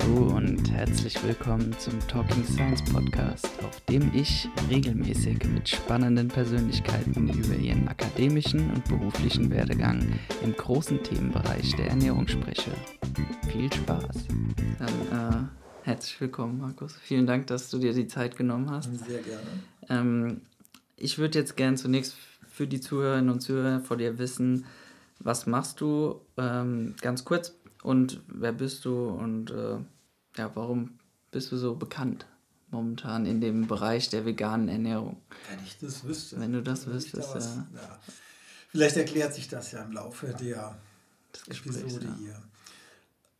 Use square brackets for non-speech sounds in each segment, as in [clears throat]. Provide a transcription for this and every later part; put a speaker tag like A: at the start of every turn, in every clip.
A: Hallo und herzlich willkommen zum Talking Science Podcast, auf dem ich regelmäßig mit spannenden Persönlichkeiten über ihren akademischen und beruflichen Werdegang im großen Themenbereich der Ernährung spreche. Viel Spaß. Dann äh, herzlich willkommen, Markus. Vielen Dank, dass du dir die Zeit genommen hast.
B: Sehr gerne.
A: Ähm, ich würde jetzt gern zunächst für die Zuhörerinnen und Zuhörer vor dir wissen, was machst du? Ähm, ganz kurz und wer bist du und äh, ja, warum bist du so bekannt momentan in dem Bereich der veganen Ernährung?
B: Wenn ich das wüsste.
A: Wenn du das wüsstest,
B: da was,
A: ja.
B: ja. Vielleicht erklärt sich das ja im Laufe der
A: Gesprächs,
B: Episode
A: ja.
B: hier.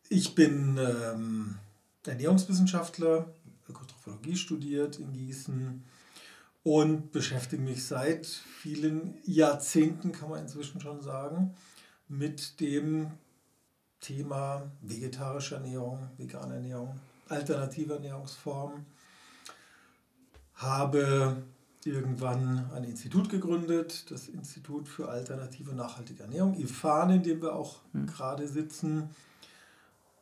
B: Ich bin ähm, Ernährungswissenschaftler, Ökotrophologie studiert in Gießen und beschäftige mich seit vielen Jahrzehnten, kann man inzwischen schon sagen, mit dem Thema vegetarische Ernährung, vegane Ernährung, alternative Ernährungsformen. Habe irgendwann ein Institut gegründet, das Institut für alternative nachhaltige Ernährung, IFAN, in dem wir auch
A: Hm.
B: gerade sitzen.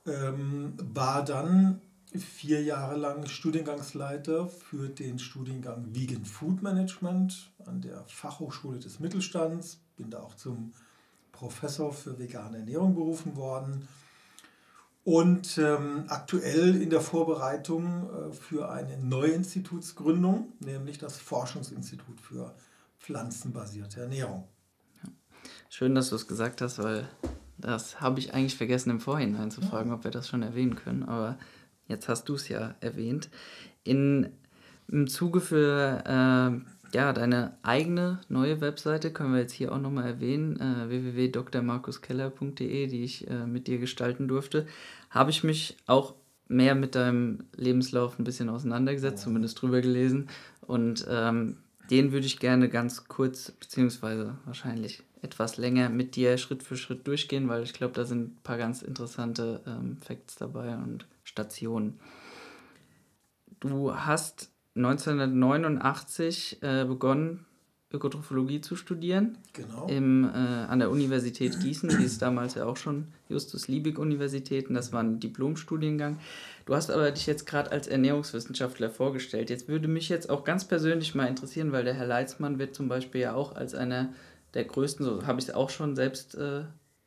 B: Ähm, war dann vier Jahre lang Studiengangsleiter für den Studiengang Vegan Food Management an der Fachhochschule des Mittelstands. Bin da auch zum Professor für vegane Ernährung berufen worden. Und ähm, aktuell in der Vorbereitung äh, für eine neue Institutsgründung, nämlich das Forschungsinstitut für pflanzenbasierte Ernährung.
A: Schön, dass du es gesagt hast, weil das habe ich eigentlich vergessen im Vorhinein zu fragen, ob wir das schon erwähnen können. Aber jetzt hast du es ja erwähnt. In, Im Zuge für äh, ja, deine eigene neue Webseite können wir jetzt hier auch nochmal erwähnen, äh, www.drmarkuskeller.de, die ich äh, mit dir gestalten durfte, habe ich mich auch mehr mit deinem Lebenslauf ein bisschen auseinandergesetzt, zumindest drüber gelesen. Und ähm, den würde ich gerne ganz kurz, beziehungsweise wahrscheinlich etwas länger mit dir Schritt für Schritt durchgehen, weil ich glaube, da sind ein paar ganz interessante ähm, Facts dabei und Stationen. Du hast 1989 äh, begonnen, Ökotrophologie zu studieren
B: Genau.
A: im, äh, an der Universität Gießen, die ist damals ja auch schon Justus-Liebig-Universität und das war ein Diplomstudiengang. Du hast aber dich jetzt gerade als Ernährungswissenschaftler vorgestellt. Jetzt würde mich jetzt auch ganz persönlich mal interessieren, weil der Herr Leitzmann wird zum Beispiel ja auch als einer der größten, so habe ich es auch schon selbst äh,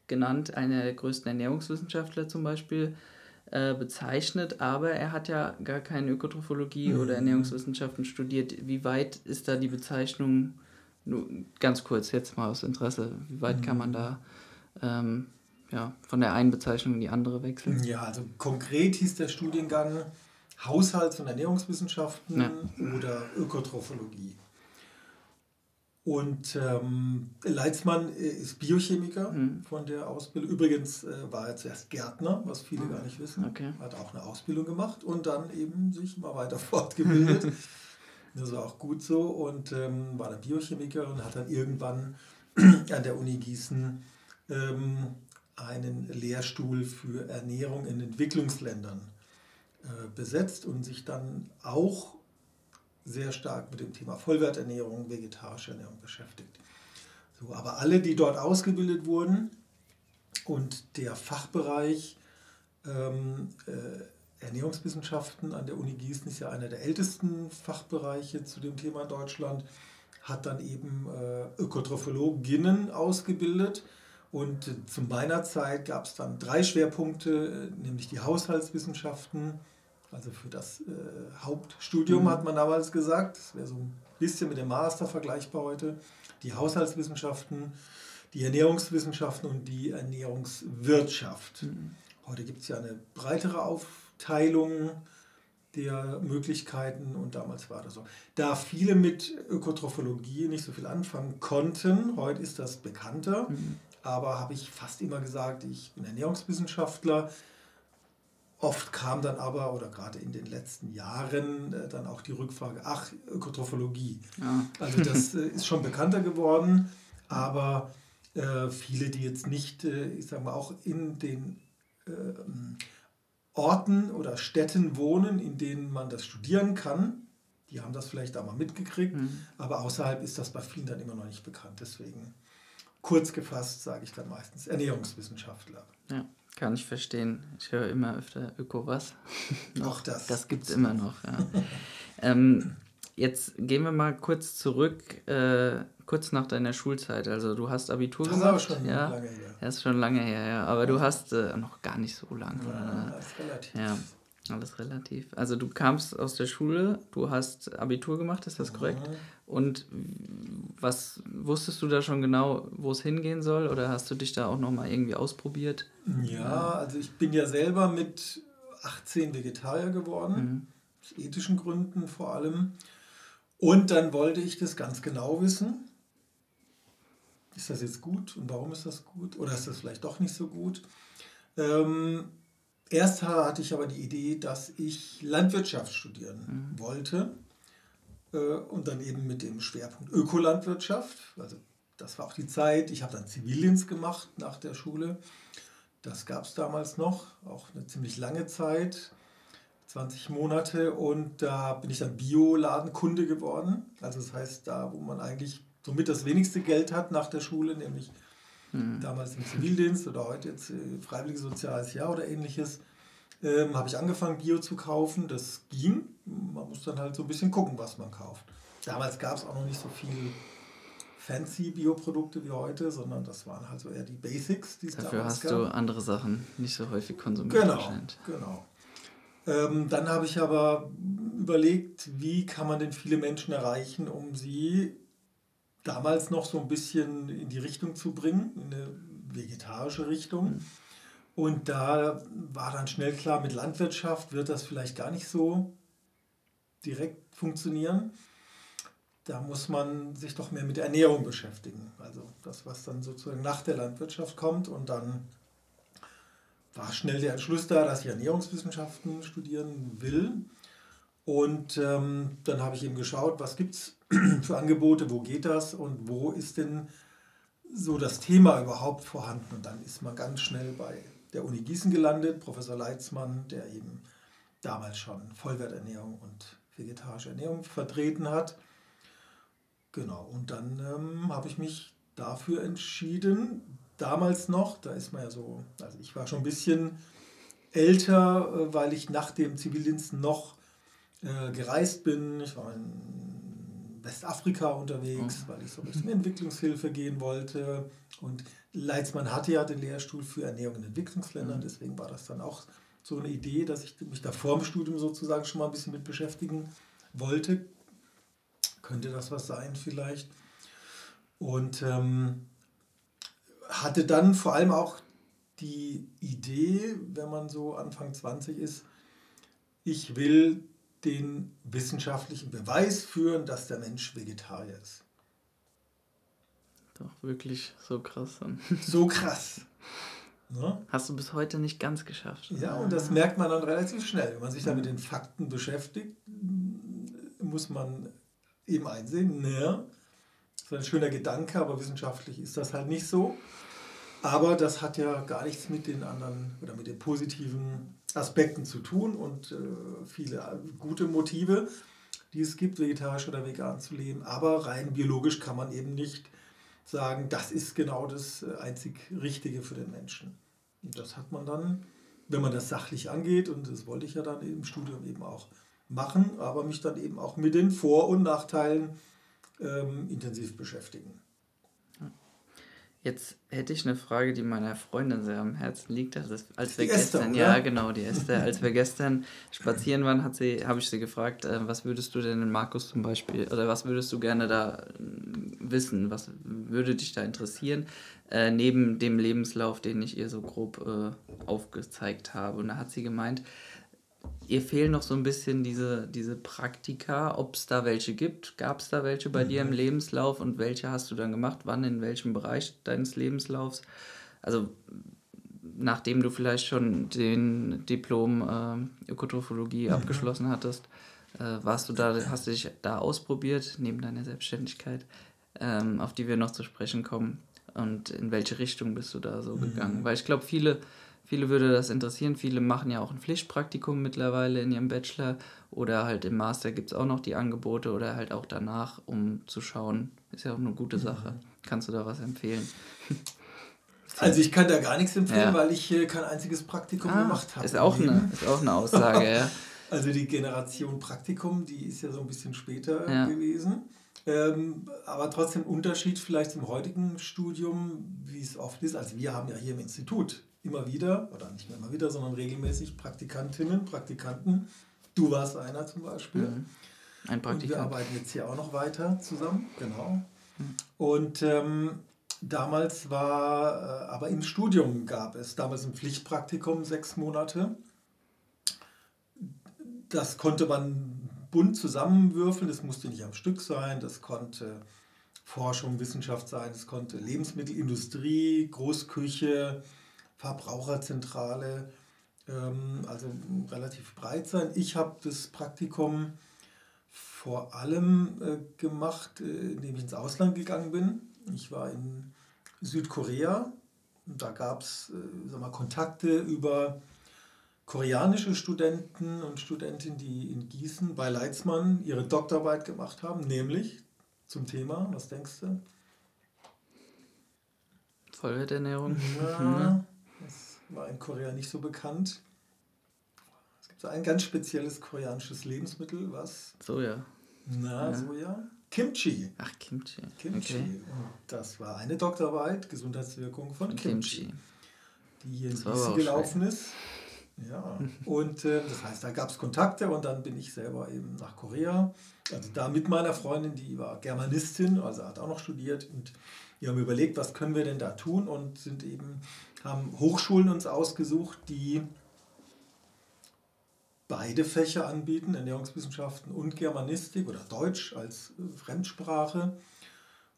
A: genannt, einer der größten Ernährungswissenschaftler zum Beispiel äh, bezeichnet, aber er hat ja gar keine Ökotrophologie oder Ernährungswissenschaften studiert. Wie weit ist da die Bezeichnung, nur ganz kurz jetzt mal aus Interesse, wie weit kann man da ähm, ja, von der einen Bezeichnung in die andere wechseln?
B: Ja, also konkret hieß der Studiengang Haushalts- und Ernährungswissenschaften
A: Ja.
B: oder Ökotrophologie. Und ähm, Leitzmann äh, ist Biochemiker
A: Mhm.
B: von der Ausbildung. Übrigens äh, war er zuerst Gärtner, was viele gar nicht wissen.
A: Okay.
B: Hat auch eine Ausbildung gemacht und dann eben sich immer weiter [laughs] fortgebildet. [laughs] das war auch gut so und ähm, war dann Biochemiker und hat dann irgendwann an der Uni Gießen ähm, einen Lehrstuhl für Ernährung in Entwicklungsländern äh, besetzt und sich dann auch sehr stark mit dem Thema Vollwerternährung, vegetarische Ernährung beschäftigt. So, aber alle, die dort ausgebildet wurden und der Fachbereich ähm, äh, Ernährungswissenschaften an der Uni Gießen ist ja einer der ältesten Fachbereiche zu dem Thema in Deutschland, hat dann eben äh, Ökotrophologinnen ausgebildet. Und äh, zu meiner Zeit gab es dann drei Schwerpunkte, äh, nämlich die Haushaltswissenschaften, also für das äh, Hauptstudium
A: Mhm.
B: hat man damals gesagt, das wäre so ein bisschen mit dem Master vergleichbar heute, die Haushaltswissenschaften, die Ernährungswissenschaften und die Ernährungswirtschaft. Heute gibt es ja eine breitere Aufteilung der Möglichkeiten und damals war das so. Da viele mit Ökotrophologie nicht so viel anfangen konnten, heute ist das bekannter, aber habe ich fast immer gesagt, ich bin Ernährungswissenschaftler. Oft kam dann aber, oder gerade in den letzten Jahren, äh, dann auch die Rückfrage, ach, Ökotrophologie.
A: Ja.
B: Also das äh, ist schon bekannter geworden, aber äh, viele, die jetzt nicht, äh, ich sage mal, auch in den ähm, Orten oder Städten wohnen, in denen man das studieren kann, die haben das vielleicht da mal mitgekriegt, mhm. aber außerhalb ist das bei vielen dann immer noch nicht bekannt. Deswegen kurz gefasst sage ich dann meistens Ernährungswissenschaftler.
A: Ja, kann ich verstehen. Ich höre immer öfter Öko was. [laughs]
B: Auch das.
A: Das gibt es immer noch, ja. ähm, jetzt gehen wir mal kurz zurück, äh, kurz nach deiner Schulzeit. Also du hast Abitur das gemacht. Das ist schon ja, lange her. Das ist schon lange her, ja. Aber ja. du hast äh, noch gar nicht so lange. Ja, das ist relativ. Ja. Alles relativ. Also du kamst aus der Schule, du hast Abitur gemacht, ist das korrekt? Und was wusstest du da schon genau, wo es hingehen soll? Oder hast du dich da auch nochmal irgendwie ausprobiert?
B: Ja, also ich bin ja selber mit 18 Vegetarier geworden, mhm. aus ethischen Gründen vor allem. Und dann wollte ich das ganz genau wissen. Ist das jetzt gut und warum ist das gut? Oder ist das vielleicht doch nicht so gut? Ähm, Erst hatte ich aber die Idee, dass ich Landwirtschaft studieren mhm. wollte äh, und dann eben mit dem Schwerpunkt Ökolandwirtschaft. Also das war auch die Zeit. Ich habe dann Zivildienst gemacht nach der Schule. Das gab es damals noch, auch eine ziemlich lange Zeit, 20 Monate. Und da bin ich dann Bioladenkunde geworden. Also das heißt, da, wo man eigentlich somit das wenigste Geld hat nach der Schule, nämlich mhm. damals im Zivildienst oder heute jetzt äh, Freiwilliges Soziales Jahr oder ähnliches, ähm, habe ich angefangen, Bio zu kaufen. Das ging. Man muss dann halt so ein bisschen gucken, was man kauft. Damals gab es auch noch nicht so viel fancy Bioprodukte wie heute, sondern das waren halt so eher die Basics,
A: die es Dafür hast gab. du andere Sachen nicht so häufig konsumiert.
B: Genau, genau. Ähm, dann habe ich aber überlegt, wie kann man denn viele Menschen erreichen, um sie damals noch so ein bisschen in die Richtung zu bringen, in eine vegetarische Richtung. Mhm. Und da war dann schnell klar, mit Landwirtschaft wird das vielleicht gar nicht so direkt funktionieren. Da muss man sich doch mehr mit der Ernährung beschäftigen. Also das, was dann sozusagen nach der Landwirtschaft kommt. Und dann war schnell der Entschluss da, dass ich Ernährungswissenschaften studieren will. Und ähm, dann habe ich eben geschaut, was gibt es [clears throat] für Angebote, wo geht das und wo ist denn so das Thema überhaupt vorhanden. Und dann ist man ganz schnell bei der Uni Gießen gelandet, Professor Leitzmann, der eben damals schon Vollwerternährung und vegetarische Ernährung vertreten hat. Genau, und dann ähm, habe ich mich dafür entschieden, damals noch, da ist man ja so, also ich war schon ein bisschen älter, äh, weil ich nach dem Zivildienst noch äh, gereist bin. Ich war in Westafrika unterwegs, oh. weil ich so ein bisschen Entwicklungshilfe gehen wollte. Und Leitzmann hatte ja den Lehrstuhl für Ernährung in Entwicklungsländern, mhm. deswegen war das dann auch so eine Idee, dass ich mich da vor dem Studium sozusagen schon mal ein bisschen mit beschäftigen wollte. Könnte das was sein vielleicht? Und ähm, hatte dann vor allem auch die Idee, wenn man so Anfang 20 ist, ich will den wissenschaftlichen Beweis führen, dass der Mensch Vegetarier ist.
A: Doch, wirklich so krass. [laughs]
B: So krass.
A: Ne? Hast du bis heute nicht ganz geschafft.
B: Ja, und das merkt man dann relativ schnell. Wenn man sich da mit den Fakten beschäftigt, muss man eben einsehen, ne, das ist ein schöner Gedanke, aber wissenschaftlich ist das halt nicht so. Aber das hat ja gar nichts mit den anderen oder mit den positiven Aspekten zu tun und äh, viele gute Motive, die es gibt, vegetarisch oder vegan zu leben. Aber rein biologisch kann man eben nicht sagen, das ist genau das äh, einzig Richtige für den Menschen. Und das hat man dann, wenn man das sachlich angeht, und das wollte ich ja dann im Studium eben auch machen, aber mich dann eben auch mit den Vor- und Nachteilen ähm, intensiv beschäftigen.
A: Jetzt hätte ich eine Frage, die meiner Freundin sehr am Herzen liegt. Also als wir die gestern, Esther, ja genau, die Esther, als wir gestern spazieren waren, hat sie, habe ich sie gefragt, äh, was würdest du denn in Markus zum Beispiel, oder was würdest du gerne da äh, wissen? Was würde dich da interessieren? Äh, neben dem Lebenslauf, den ich ihr so grob äh, aufgezeigt habe. Und da hat sie gemeint, ihr fehlen noch so ein bisschen diese, diese Praktika, ob es da welche gibt. Gab es da welche bei mhm. dir im mhm. Lebenslauf und welche hast du dann gemacht? Wann, in welchem Bereich deines Lebenslaufs? Also nachdem du vielleicht schon den Diplom äh, Ökotrophologie mhm. abgeschlossen hattest, äh, warst du da, hast du dich da ausprobiert, neben deiner Selbstständigkeit, ähm, auf die wir noch zu sprechen kommen? Und in welche Richtung bist du da so mhm. gegangen? Weil ich glaube, viele viele würde das interessieren. Viele machen ja auch ein Pflichtpraktikum mittlerweile in ihrem Bachelor oder halt im Master gibt es auch noch die Angebote oder halt auch danach, um zu schauen. Ist ja auch eine gute Sache. Mhm. Kannst du da was empfehlen? [laughs]
B: Also ich kann da gar nichts empfehlen, ja. weil ich kein einziges Praktikum ah, gemacht habe.
A: Ist, auch eine, ist auch eine Aussage, ja. [laughs]
B: Also die Generation Praktikum, die ist ja so ein bisschen später ja. gewesen. Ähm, aber trotzdem Unterschied vielleicht zum heutigen Studium, wie es oft ist. Also wir haben ja hier im Institut immer wieder, oder nicht mehr immer wieder, sondern regelmäßig Praktikantinnen, Praktikanten. Du warst einer zum Beispiel. Mhm. Ein Praktikant. Und wir arbeiten jetzt hier auch noch weiter zusammen, genau. Mhm. Und ähm, damals war, äh, aber im Studium gab es damals ein Pflichtpraktikum, sechs Monate. Das konnte man bunt zusammenwürfeln, das musste nicht am Stück sein, das konnte Forschung, Wissenschaft sein, es konnte Lebensmittelindustrie, Großküche, Verbraucherzentrale, ähm, also relativ breit sein. Ich habe das Praktikum vor allem äh, gemacht, äh, indem ich ins Ausland gegangen bin. Ich war in Südkorea. Da gab es äh, Kontakte über koreanische Studenten und Studentinnen, die in Gießen bei Leitzmann ihre Doktorarbeit gemacht haben, nämlich zum Thema, was denkst du?
A: Vollwerternährung.
B: Ja, das [laughs] war in Korea nicht so bekannt. Es gibt so ein ganz spezielles koreanisches Lebensmittel, was?
A: Soja.
B: Na, ja. Soja. Kimchi.
A: Ach, Kimchi.
B: Kimchi. Okay. Und das war eine Doktorarbeit, Gesundheitswirkung von Kimchi, Kimchi. die hier in Gießen gelaufen ist. Ja, und äh, das heißt, da gab es Kontakte und dann bin ich selber eben nach Korea. Also da mit meiner Freundin, die war Germanistin, also hat auch noch studiert und wir haben überlegt, was können wir denn da tun und sind eben, haben Hochschulen uns ausgesucht, die beide Fächer anbieten, Ernährungswissenschaften und Germanistik oder Deutsch als äh, Fremdsprache.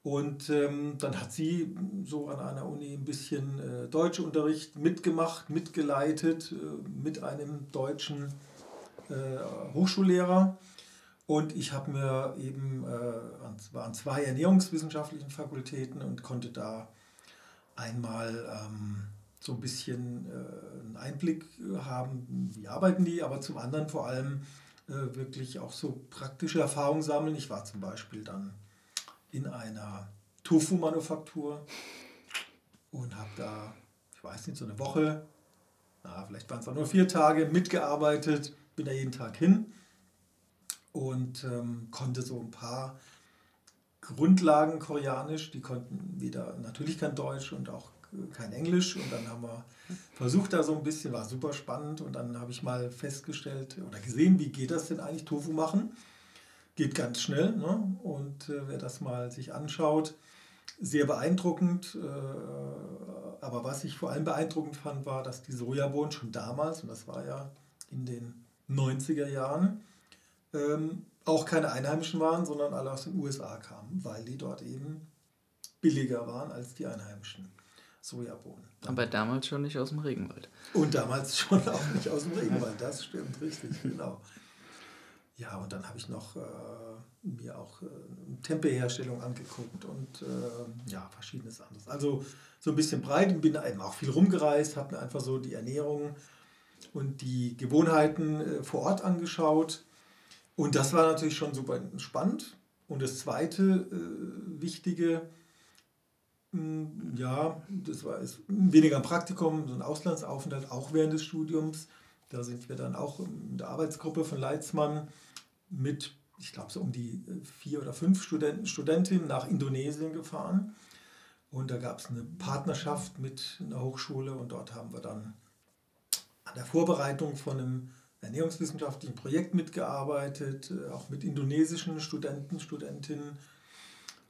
B: Und ähm, dann hat sie so an einer Uni ein bisschen äh, Deutschunterricht mitgemacht, mitgeleitet äh, mit einem deutschen äh, Hochschullehrer. Und ich habe mir eben, äh, war an zwei ernährungswissenschaftlichen Fakultäten und konnte da einmal ähm, so ein bisschen äh, einen Einblick haben, wie arbeiten die, aber zum anderen vor allem äh, wirklich auch so praktische Erfahrungen sammeln. Ich war zum Beispiel dann in einer Tofu-Manufaktur und habe da, ich weiß nicht, so eine Woche, na, vielleicht waren es auch nur vier Tage, mitgearbeitet, bin da jeden Tag hin und ähm, konnte so ein paar Grundlagen koreanisch, die konnten wieder natürlich kein Deutsch und auch kein Englisch und dann haben wir versucht da so ein bisschen, war super spannend und dann habe ich mal festgestellt oder gesehen, wie geht das denn eigentlich Tofu machen geht ganz schnell. Ne? Und äh, wer das mal sich anschaut, sehr beeindruckend. Äh, aber was ich vor allem beeindruckend fand, war, dass die Sojabohnen schon damals, und das war ja in den 90er Jahren, ähm, auch keine einheimischen waren, sondern alle aus den USA kamen, weil die dort eben billiger waren als die einheimischen Sojabohnen.
A: Aber damals schon nicht aus dem Regenwald.
B: Und damals schon [laughs] auch nicht aus dem Regenwald, das stimmt richtig, genau. Ja, und dann habe ich noch äh, mir auch äh, Tempelherstellung angeguckt und äh, ja, verschiedenes anderes. Also so ein bisschen breit und bin eben auch viel rumgereist, habe mir einfach so die Ernährung und die Gewohnheiten äh, vor Ort angeschaut. Und das war natürlich schon super spannend. Und das zweite äh, wichtige, ja, das war ist weniger ein Praktikum, so ein Auslandsaufenthalt, auch während des Studiums. Da sind wir dann auch in der Arbeitsgruppe von Leitzmann mit, ich glaube, so um die äh, vier oder fünf Studenten, Studentinnen nach Indonesien gefahren. Und da gab es eine Partnerschaft mit einer Hochschule und dort haben wir dann an der Vorbereitung von einem ernährungswissenschaftlichen Projekt mitgearbeitet, äh, auch mit indonesischen Studenten, Studentinnen.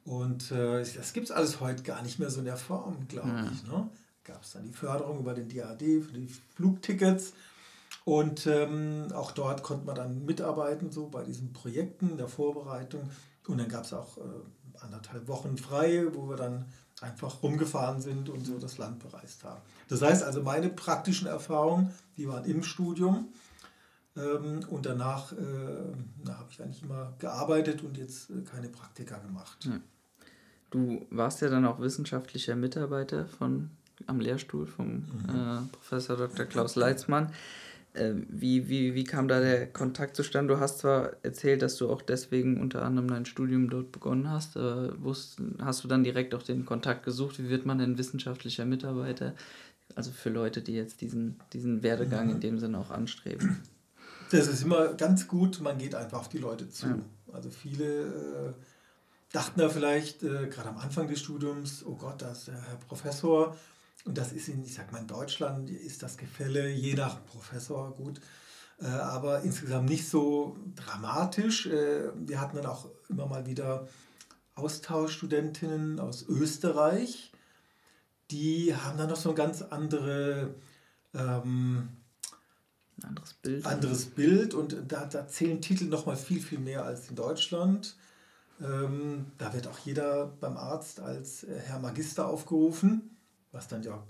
B: Und äh, das gibt es alles heute gar nicht mehr so in der Form, glaube ja. ich. Ne? Gab es dann die Förderung über den DAD für die Flugtickets und ähm, auch dort konnte man dann mitarbeiten, so bei diesen Projekten der Vorbereitung. Und dann gab es auch äh, anderthalb Wochen frei, wo wir dann einfach rumgefahren sind und so das Land bereist haben. Das heißt also, meine praktischen Erfahrungen, die waren im Studium. Ähm, und danach äh, habe ich eigentlich immer gearbeitet und jetzt äh, keine Praktika gemacht.
A: Du warst ja dann auch wissenschaftlicher Mitarbeiter von am Lehrstuhl vom mhm. äh, Professor Dr. Klaus Leitzmann. Äh, wie, wie, wie kam da der Kontakt zustande? Du hast zwar erzählt, dass du auch deswegen unter anderem dein Studium dort begonnen hast. Äh, wusst, hast du dann direkt auch den Kontakt gesucht? Wie wird man denn wissenschaftlicher Mitarbeiter? Also für Leute, die jetzt diesen, diesen Werdegang mhm. in dem Sinne auch anstreben.
B: Das ist immer ganz gut, man geht einfach auf die Leute zu. Ja. Also viele äh, dachten da vielleicht äh, gerade am Anfang des Studiums, oh Gott, das ist der Herr Professor, und das ist in, ich sag mal, in Deutschland ist das Gefälle je nach Professor gut, äh, aber insgesamt nicht so dramatisch. Äh, wir hatten dann auch immer mal wieder Austauschstudentinnen aus Österreich, die haben dann noch so ein ganz andere, ähm,
A: ein anderes Bild.
B: Anderes Bild und da, da zählen Titel noch mal viel, viel mehr als in Deutschland. Ähm, da wird auch jeder beim Arzt als äh, Herr Magister aufgerufen was dann ja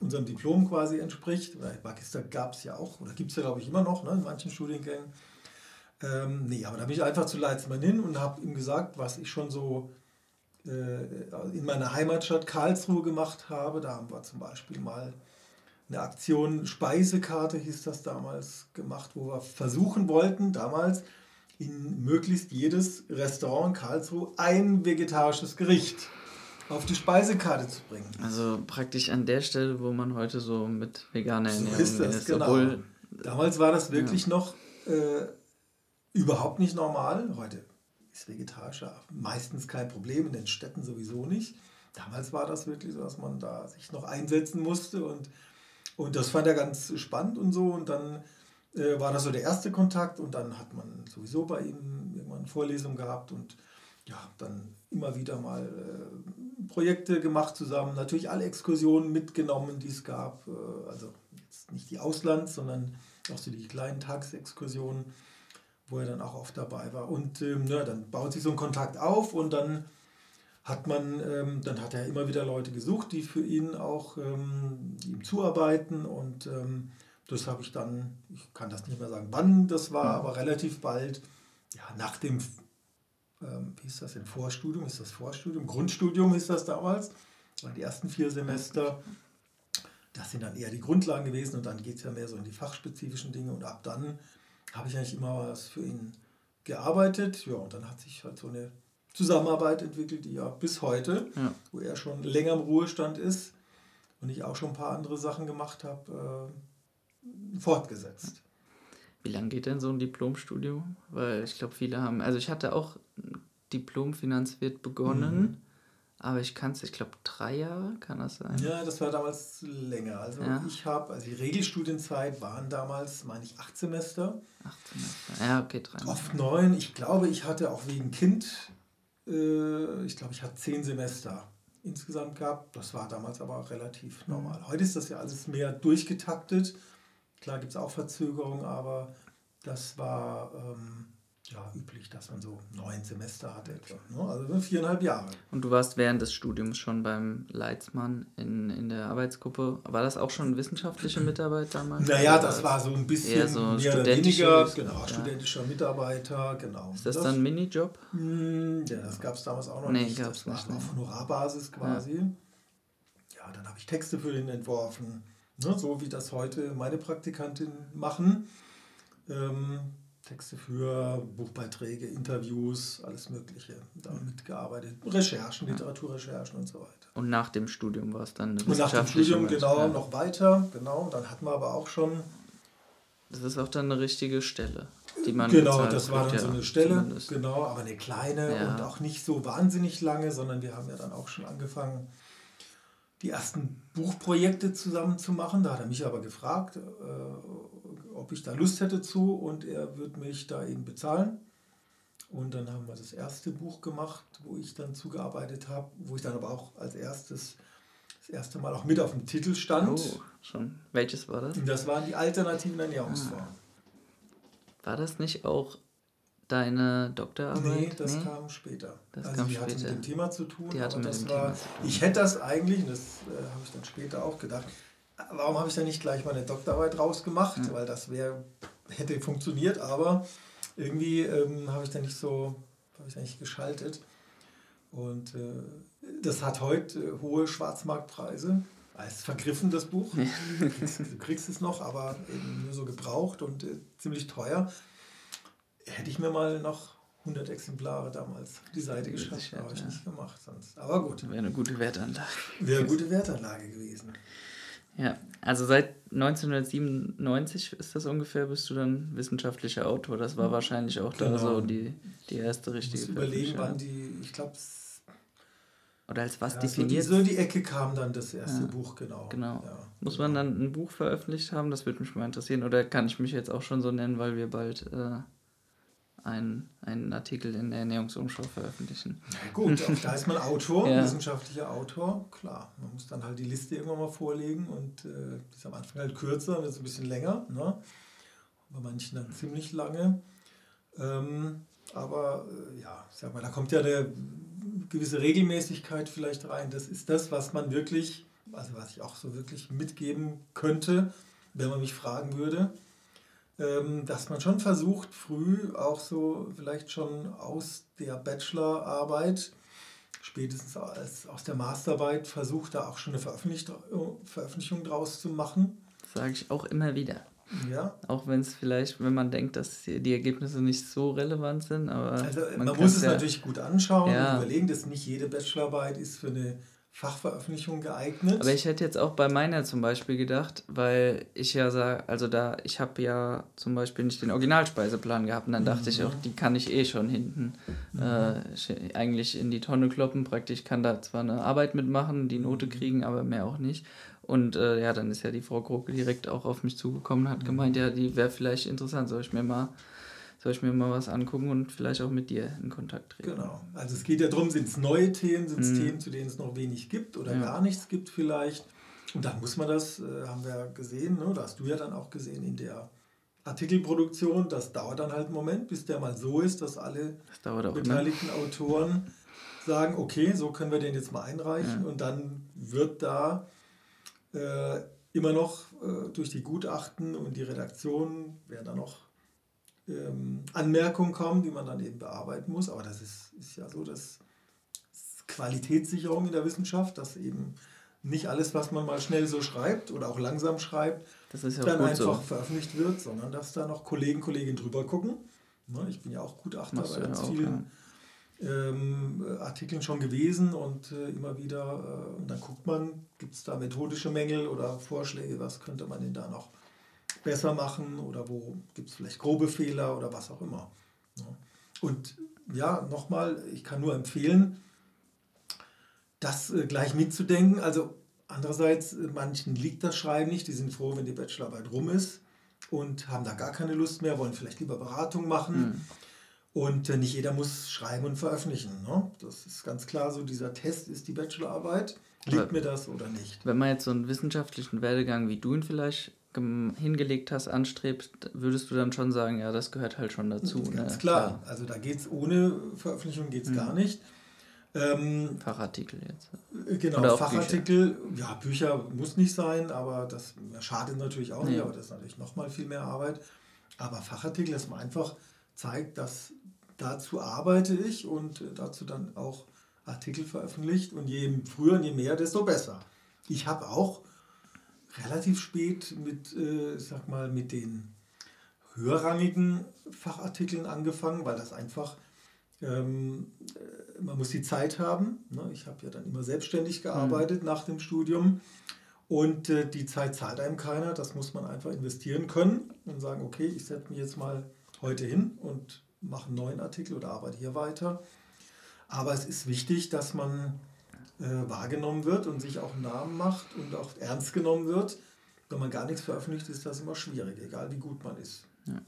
B: unserem Diplom quasi entspricht. Weil Magister gab es ja auch, oder gibt es ja glaube ich immer noch ne, in manchen Studiengängen. Ähm, nee, aber da bin ich einfach zu Leitzmann hin und habe ihm gesagt, was ich schon so äh, in meiner Heimatstadt Karlsruhe gemacht habe. Da haben wir zum Beispiel mal eine Aktion Speisekarte hieß das damals gemacht, wo wir versuchen wollten, damals in möglichst jedes Restaurant in Karlsruhe ein vegetarisches Gericht auf die Speisekarte zu bringen.
A: Also praktisch an der Stelle, wo man heute so mit veganer Ernährung
B: so ist. Das, ist genau. Obwohl, Damals war das wirklich ja. noch äh, überhaupt nicht normal. Heute ist vegetarischer meistens kein Problem, in den Städten sowieso nicht. Damals war das wirklich so, dass man da sich noch einsetzen musste und, und das fand er ganz spannend und so. Und dann äh, war das so der erste Kontakt und dann hat man sowieso bei ihm irgendwann Vorlesungen gehabt und ja, dann immer wieder mal äh, Projekte gemacht zusammen, natürlich alle Exkursionen mitgenommen, die es gab. Äh, also jetzt nicht die Auslands, sondern auch so die kleinen Tagsexkursionen, wo er dann auch oft dabei war. Und ähm, ja, dann baut sich so ein Kontakt auf und dann hat man, ähm, dann hat er immer wieder Leute gesucht, die für ihn auch ähm, ihm zuarbeiten und ähm, das habe ich dann, ich kann das nicht mehr sagen, wann das war, aber relativ bald, ja, nach dem ähm, wie ist das denn, Vorstudium, ist das Vorstudium, Grundstudium ist das damals, waren die ersten vier Semester. Das sind dann eher die Grundlagen gewesen und dann geht es ja mehr so in die fachspezifischen Dinge und ab dann habe ich eigentlich immer was für ihn gearbeitet. Ja, und dann hat sich halt so eine Zusammenarbeit entwickelt, die ja bis heute, ja. wo er schon länger im Ruhestand ist und ich auch schon ein paar andere Sachen gemacht habe, äh, fortgesetzt.
A: Wie lange geht denn so ein Diplomstudium? Weil ich glaube, viele haben, also ich hatte auch Diplom Finanzwirt begonnen, mhm. aber ich kann es, ich glaube, drei Jahre, kann das sein?
B: Ja, das war damals länger. Also ja. ich habe, also die Regelstudienzeit waren damals, meine ich, acht Semester.
A: Acht Semester, ja, okay, drei.
B: Oft neun. Ich glaube, ich hatte auch wegen Kind, äh, ich glaube, ich hatte zehn Semester insgesamt gehabt. Das war damals aber relativ mhm. normal. Heute ist das ja alles mehr durchgetaktet. Klar gibt es auch Verzögerungen, aber das war ähm, ja, üblich, dass man so neun Semester hatte. Ne? Also viereinhalb Jahre.
A: Und du warst während des Studiums schon beim Leitzmann in, in der Arbeitsgruppe. War das auch schon wissenschaftliche Mitarbeit damals?
B: Naja, das war so ein bisschen so mehr oder weniger, genau, ja. studentischer Mitarbeiter, genau.
A: Ist das, das dann ein Minijob?
B: Hm, ja, das gab es damals auch noch nee, nicht. Das war nicht, auf Honorarbasis quasi. Ja, ja dann habe ich Texte für den entworfen Ne, so wie das heute meine Praktikantinnen machen. Ähm, Texte für Buchbeiträge, Interviews, alles Mögliche. Da mitgearbeitet. Recherchen, Literaturrecherchen und so weiter.
A: Und nach dem Studium war es dann
B: eine Und nach dem Studium, genau, ja. noch weiter. Genau, dann hatten wir aber auch schon.
A: Das ist auch dann eine richtige Stelle, die man.
B: Genau, das war dann ja, so eine Stelle, zumindest. genau, aber eine kleine ja. und auch nicht so wahnsinnig lange, sondern wir haben ja dann auch schon angefangen, die ersten Buchprojekte zusammen zu machen. Da hat er mich aber gefragt, äh, ob ich da Lust hätte zu und er wird mich da eben bezahlen. Und dann haben wir das erste Buch gemacht, wo ich dann zugearbeitet habe, wo ich dann aber auch als erstes das erste Mal auch mit auf dem Titel stand.
A: Oh, schon. Welches war das?
B: Und das waren die alternativen Ernährungsformen. Ah.
A: War das nicht auch deine Doktorarbeit?
B: Nee, das nee? kam später.
A: Das also kam
B: die
A: später.
B: hatte mit dem Thema zu tun.
A: Die hatte
B: mit
A: das
B: dem war, Thema zu tun. Ich hätte das eigentlich, und das äh, habe ich dann später auch gedacht, warum habe ich da nicht gleich meine Doktorarbeit rausgemacht? Ja. Weil das wäre, hätte funktioniert, aber irgendwie ähm, habe ich da nicht so, habe ich da nicht geschaltet. Und äh, das hat heute hohe Schwarzmarktpreise. als vergriffen, das Buch. du kriegst es noch, aber nur so gebraucht und äh, ziemlich teuer. Hätte ich mir mal noch 100 Exemplare damals die Seite geschafft, habe ich ja. nicht gemacht sonst. Aber gut.
A: Wäre eine gute Wertanlage.
B: Wäre eine gute Wertanlage gewesen.
A: Ja, also seit 1997 ist das ungefähr, bist du dann wissenschaftlicher Autor. Das war wahrscheinlich auch genau. da so die, die erste richtige. Ich
B: überlegen, wann die, ich glaube,
A: oder als was
B: ja,
A: definiert?
B: So die, so die Ecke kam dann das erste ja, Buch, genau.
A: Genau. Ja, Muss man dann ein Buch veröffentlicht haben? Das würde mich mal interessieren. Oder kann ich mich jetzt auch schon so nennen, weil wir bald äh, einen, einen Artikel in der Ernährungsumschau veröffentlichen?
B: Ja, gut, auch da ist man Autor, wissenschaftlicher Autor. Klar, man muss dann halt die Liste irgendwann mal vorlegen und äh, ist am Anfang halt kürzer und jetzt ein bisschen länger. Ne? Bei manchen dann ziemlich lange. Ähm, aber äh, ja, sag mal, da kommt ja der gewisse Regelmäßigkeit vielleicht rein. Das ist das, was man wirklich, also was ich auch so wirklich mitgeben könnte, wenn man mich fragen würde, dass man schon versucht, früh auch so vielleicht schon aus der Bachelorarbeit, spätestens aus der Masterarbeit, versucht, da auch schon eine Veröffentlichung draus zu machen.
A: Sage ich auch immer wieder.
B: Ja.
A: Auch wenn es vielleicht, wenn man denkt, dass die Ergebnisse nicht so relevant sind, aber.
B: Also man, man muss es ja, natürlich gut anschauen ja. und überlegen, dass nicht jede Bachelorarbeit ist für eine Fachveröffentlichung geeignet.
A: Aber ich hätte jetzt auch bei meiner zum Beispiel gedacht, weil ich ja sage, also da, ich habe ja zum Beispiel nicht den Originalspeiseplan gehabt und dann dachte mhm. ich auch, die kann ich eh schon hinten mhm. äh, eigentlich in die Tonne kloppen. Praktisch kann da zwar eine Arbeit mitmachen, die Note mhm. kriegen, aber mehr auch nicht. Und äh, ja, dann ist ja die Frau Kroke direkt auch auf mich zugekommen und hat mhm. gemeint, ja, die wäre vielleicht interessant, soll ich mir mal soll ich mir mal was angucken und vielleicht auch mit dir in Kontakt treten.
B: Genau. Also es geht ja darum, sind es neue Themen, sind es mhm. Themen, zu denen es noch wenig gibt oder ja. gar nichts gibt vielleicht. Und dann muss man das, äh, haben wir gesehen, ne, da hast du ja dann auch gesehen in der Artikelproduktion, das dauert dann halt einen Moment, bis der mal so ist, dass alle das beteiligten immer. Autoren sagen, okay, so können wir den jetzt mal einreichen ja. und dann wird da äh, immer noch äh, durch die Gutachten und die Redaktion werden da noch ähm, Anmerkungen kommen, die man dann eben bearbeiten muss. Aber das ist, ist ja so, dass Qualitätssicherung in der Wissenschaft, dass eben nicht alles, was man mal schnell so schreibt oder auch langsam schreibt, dann einfach so. veröffentlicht wird, sondern dass da noch Kollegen, Kolleginnen drüber gucken. Ne, ich bin ja auch Gutachter bei ganz ja vielen. Ja ähm, Artikeln schon gewesen und äh, immer wieder, äh, und dann guckt man, gibt es da methodische Mängel oder Vorschläge, was könnte man denn da noch besser machen oder wo gibt es vielleicht grobe Fehler oder was auch immer. Und ja, nochmal, ich kann nur empfehlen, das äh, gleich mitzudenken. Also andererseits, äh, manchen liegt das Schreiben nicht, die sind froh, wenn die Bachelorarbeit rum ist und haben da gar keine Lust mehr, wollen vielleicht lieber Beratung machen. Mhm und äh, nicht jeder muss schreiben und veröffentlichen. Ne? Das ist ganz klar so, dieser Test ist die Bachelorarbeit. Liegt mir das oder nicht?
A: Wenn man jetzt so einen wissenschaftlichen Werdegang, wie du ihn vielleicht hingelegt hast, anstrebst, würdest du dann schon sagen, ja, das gehört halt schon dazu.
B: Ganz ne? klar. klar. Also da geht es ohne Veröffentlichung geht's mhm. gar nicht. Ähm,
A: Fachartikel jetzt.
B: Äh, genau, Fachartikel, Bücher. ja, Bücher muss nicht sein, aber das schadet natürlich auch nee. nicht, aber das ist natürlich nochmal viel mehr Arbeit. Aber Fachartikel, dass man einfach zeigt, dass dazu arbeite ich und dazu dann auch Artikel veröffentlicht und je früher und je mehr, desto besser. Ich habe auch relativ spät mit, äh, sag mal, mit den höherrangigen Fachartikeln angefangen, weil das einfach, ähm, äh, man muss die Zeit haben. Ne? Ich habe ja dann immer selbstständig gearbeitet mhm. nach dem Studium und äh, die Zeit zahlt einem keiner. Das muss man einfach investieren können und sagen, okay, ich setze mich jetzt mal heute hin und mache einen neuen Artikel oder arbeite hier weiter. Aber es ist wichtig, dass man äh, wahrgenommen wird und sich auch Namen macht und auch ernst genommen wird. Wenn man gar nichts veröffentlicht, ist das immer schwierig, egal wie gut man ist.
A: Ja.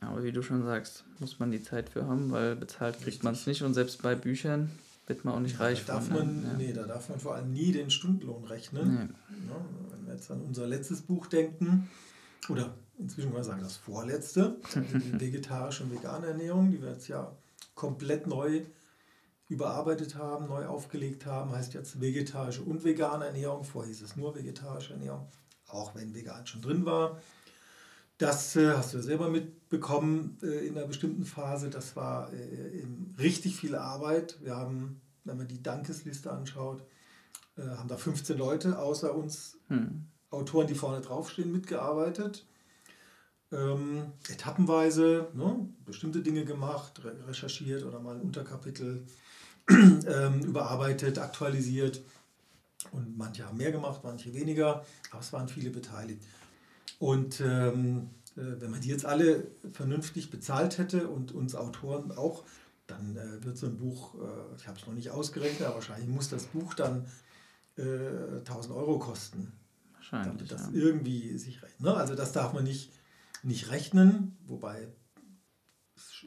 A: Aber wie du schon sagst, muss man die Zeit für haben, weil bezahlt kriegt man es nicht und selbst bei Büchern wird man auch nicht ja, reich
B: da darf von. Man, ja. Nee, da darf man vor allem nie den Stundenlohn rechnen. Nee. Ja, wenn wir jetzt an unser letztes Buch denken, oder inzwischen kann man sagen, das vorletzte, [laughs] die vegetarische und vegane Ernährung, die wir jetzt ja komplett neu überarbeitet haben, neu aufgelegt haben, heißt jetzt vegetarische und vegane Ernährung. Vorher hieß es nur vegetarische Ernährung, auch wenn vegan schon drin war. Das äh, hast du ja selber mitbekommen äh, in einer bestimmten Phase. Das war äh, richtig viel Arbeit. Wir haben, wenn man die Dankesliste anschaut, äh, haben da 15 Leute außer uns hm. Autoren, die vorne draufstehen, mitgearbeitet. Ähm, etappenweise ne, bestimmte Dinge gemacht, re recherchiert oder mal ein Unterkapitel [clears throat] ähm, überarbeitet, aktualisiert. Und manche haben mehr gemacht, manche weniger, aber es waren viele beteiligt. Und ähm, äh, wenn man die jetzt alle vernünftig bezahlt hätte und uns Autoren auch, dann äh, wird so ein Buch, äh, ich habe es noch nicht ausgerechnet, aber wahrscheinlich muss das Buch dann äh, 1000 Euro kosten. Wahrscheinlich. Damit das ja. irgendwie sich rechnet. Ne? Also das darf man nicht, nicht rechnen, wobei es,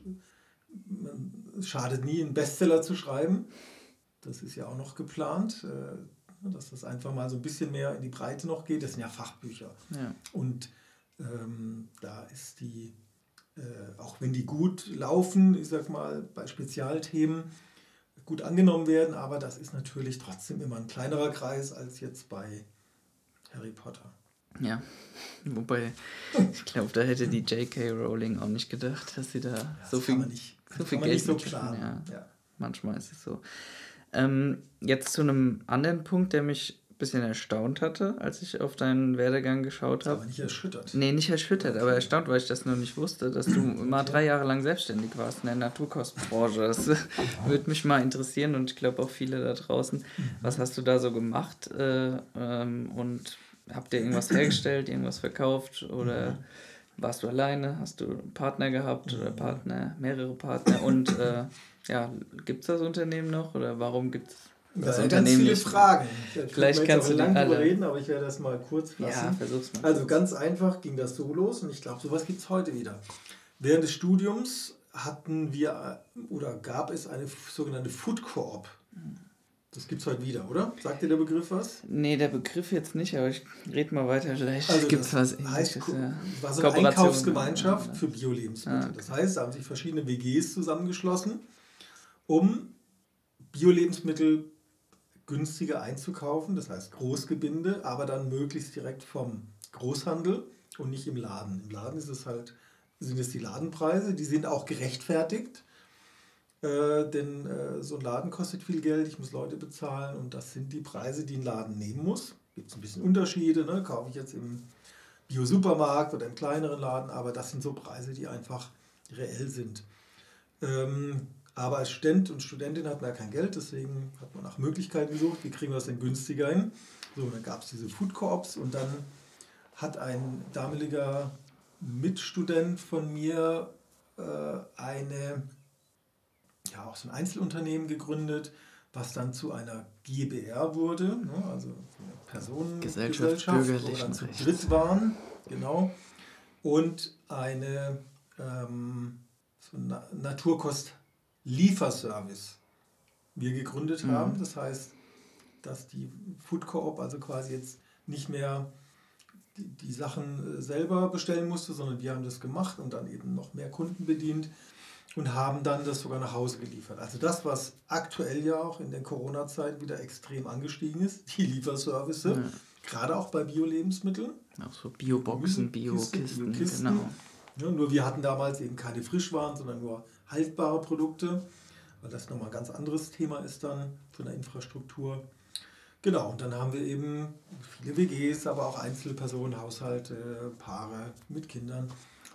B: es schadet nie, einen Bestseller zu schreiben. Das ist ja auch noch geplant, äh, dass das einfach mal so ein bisschen mehr in die Breite noch geht. Das sind ja Fachbücher. Ja. Und ähm, da ist die, äh, auch wenn die gut laufen, ich sag mal, bei Spezialthemen gut angenommen werden, aber das ist natürlich trotzdem immer ein kleinerer Kreis als jetzt bei Harry Potter.
A: Ja, wobei ich glaube, da hätte die J.K. Rowling auch nicht gedacht, dass sie da ja, so viel, so viel Geld so ja. ja. Manchmal ist es so. Ähm, jetzt zu einem anderen Punkt, der mich bisschen erstaunt hatte, als ich auf deinen Werdegang geschaut habe.
B: Aber nicht erschüttert.
A: Nee, nicht erschüttert, okay. aber erstaunt, weil ich das noch nicht wusste, dass du mal drei Jahre lang selbstständig warst in der Naturkostbranche. Das [laughs] würde mich mal interessieren und ich glaube auch viele da draußen. Was hast du da so gemacht? Äh, ähm, und habt ihr irgendwas hergestellt, irgendwas verkauft oder mhm. Warst du alleine? Hast du einen Partner gehabt oder Partner, mehrere Partner? Und äh, ja, gibt es das Unternehmen noch oder warum gibt es das ja, ganz viele
B: Fragen. Vielleicht kannst du lang drüber reden, aber ich werde das mal kurz fassen. Ja, versuch's mal. Also ganz einfach ging das so los und ich glaube, sowas gibt es heute wieder. Während des Studiums hatten wir oder gab es eine sogenannte Food Coop. Das gibt es heute wieder, oder? Sagt dir der Begriff was?
A: Nee, der Begriff jetzt nicht, aber ich rede mal weiter. Vielleicht also gibt es was
B: heißt, ja. war so eine Einkaufsgemeinschaft für Bio-Lebensmittel. Ah, okay. Das heißt, da haben sich verschiedene WGs zusammengeschlossen, um Bio-Lebensmittel günstiger einzukaufen, das heißt Großgebinde, aber dann möglichst direkt vom Großhandel und nicht im Laden. Im Laden ist es halt, sind es die Ladenpreise, die sind auch gerechtfertigt, äh, denn äh, so ein Laden kostet viel Geld, ich muss Leute bezahlen und das sind die Preise, die ein Laden nehmen muss. Gibt es ein bisschen Unterschiede, ne? kaufe ich jetzt im Bio-Supermarkt oder im kleineren Laden, aber das sind so Preise, die einfach reell sind. Ähm, aber als Student und Studentin hat man ja kein Geld, deswegen hat man nach Möglichkeiten gesucht, wie kriegen wir das denn günstiger hin. So, dann gab es diese Food Coops und dann hat ein damaliger Mitstudent von mir äh, eine, ja auch so ein Einzelunternehmen gegründet, was dann zu einer GBR wurde, ne, also eine Personengesellschaft, wo wir dann zu dritt waren, genau, und eine ähm, so Naturkost Lieferservice wir gegründet mhm. haben. Das heißt, dass die Food Coop also quasi jetzt nicht mehr die, die Sachen äh, selber bestellen musste, sondern wir haben das gemacht und dann eben noch mehr Kunden bedient und haben dann das sogar nach Hause geliefert. Also das, was aktuell ja auch in der Corona-Zeit wieder extrem angestiegen ist, die Lieferservice, ja. gerade auch bei Bio-Lebensmitteln.
A: Auch so Bio-Boxen, Bio-Kisten, Bio genau.
B: Ja, nur wir hatten damals eben keine Frischwaren, sondern nur haltbare Produkte, weil das nochmal ein ganz anderes Thema ist dann von der Infrastruktur. Genau, und dann haben wir eben viele WGs, aber auch Einzelpersonen, Haushalte, Paare mit Kindern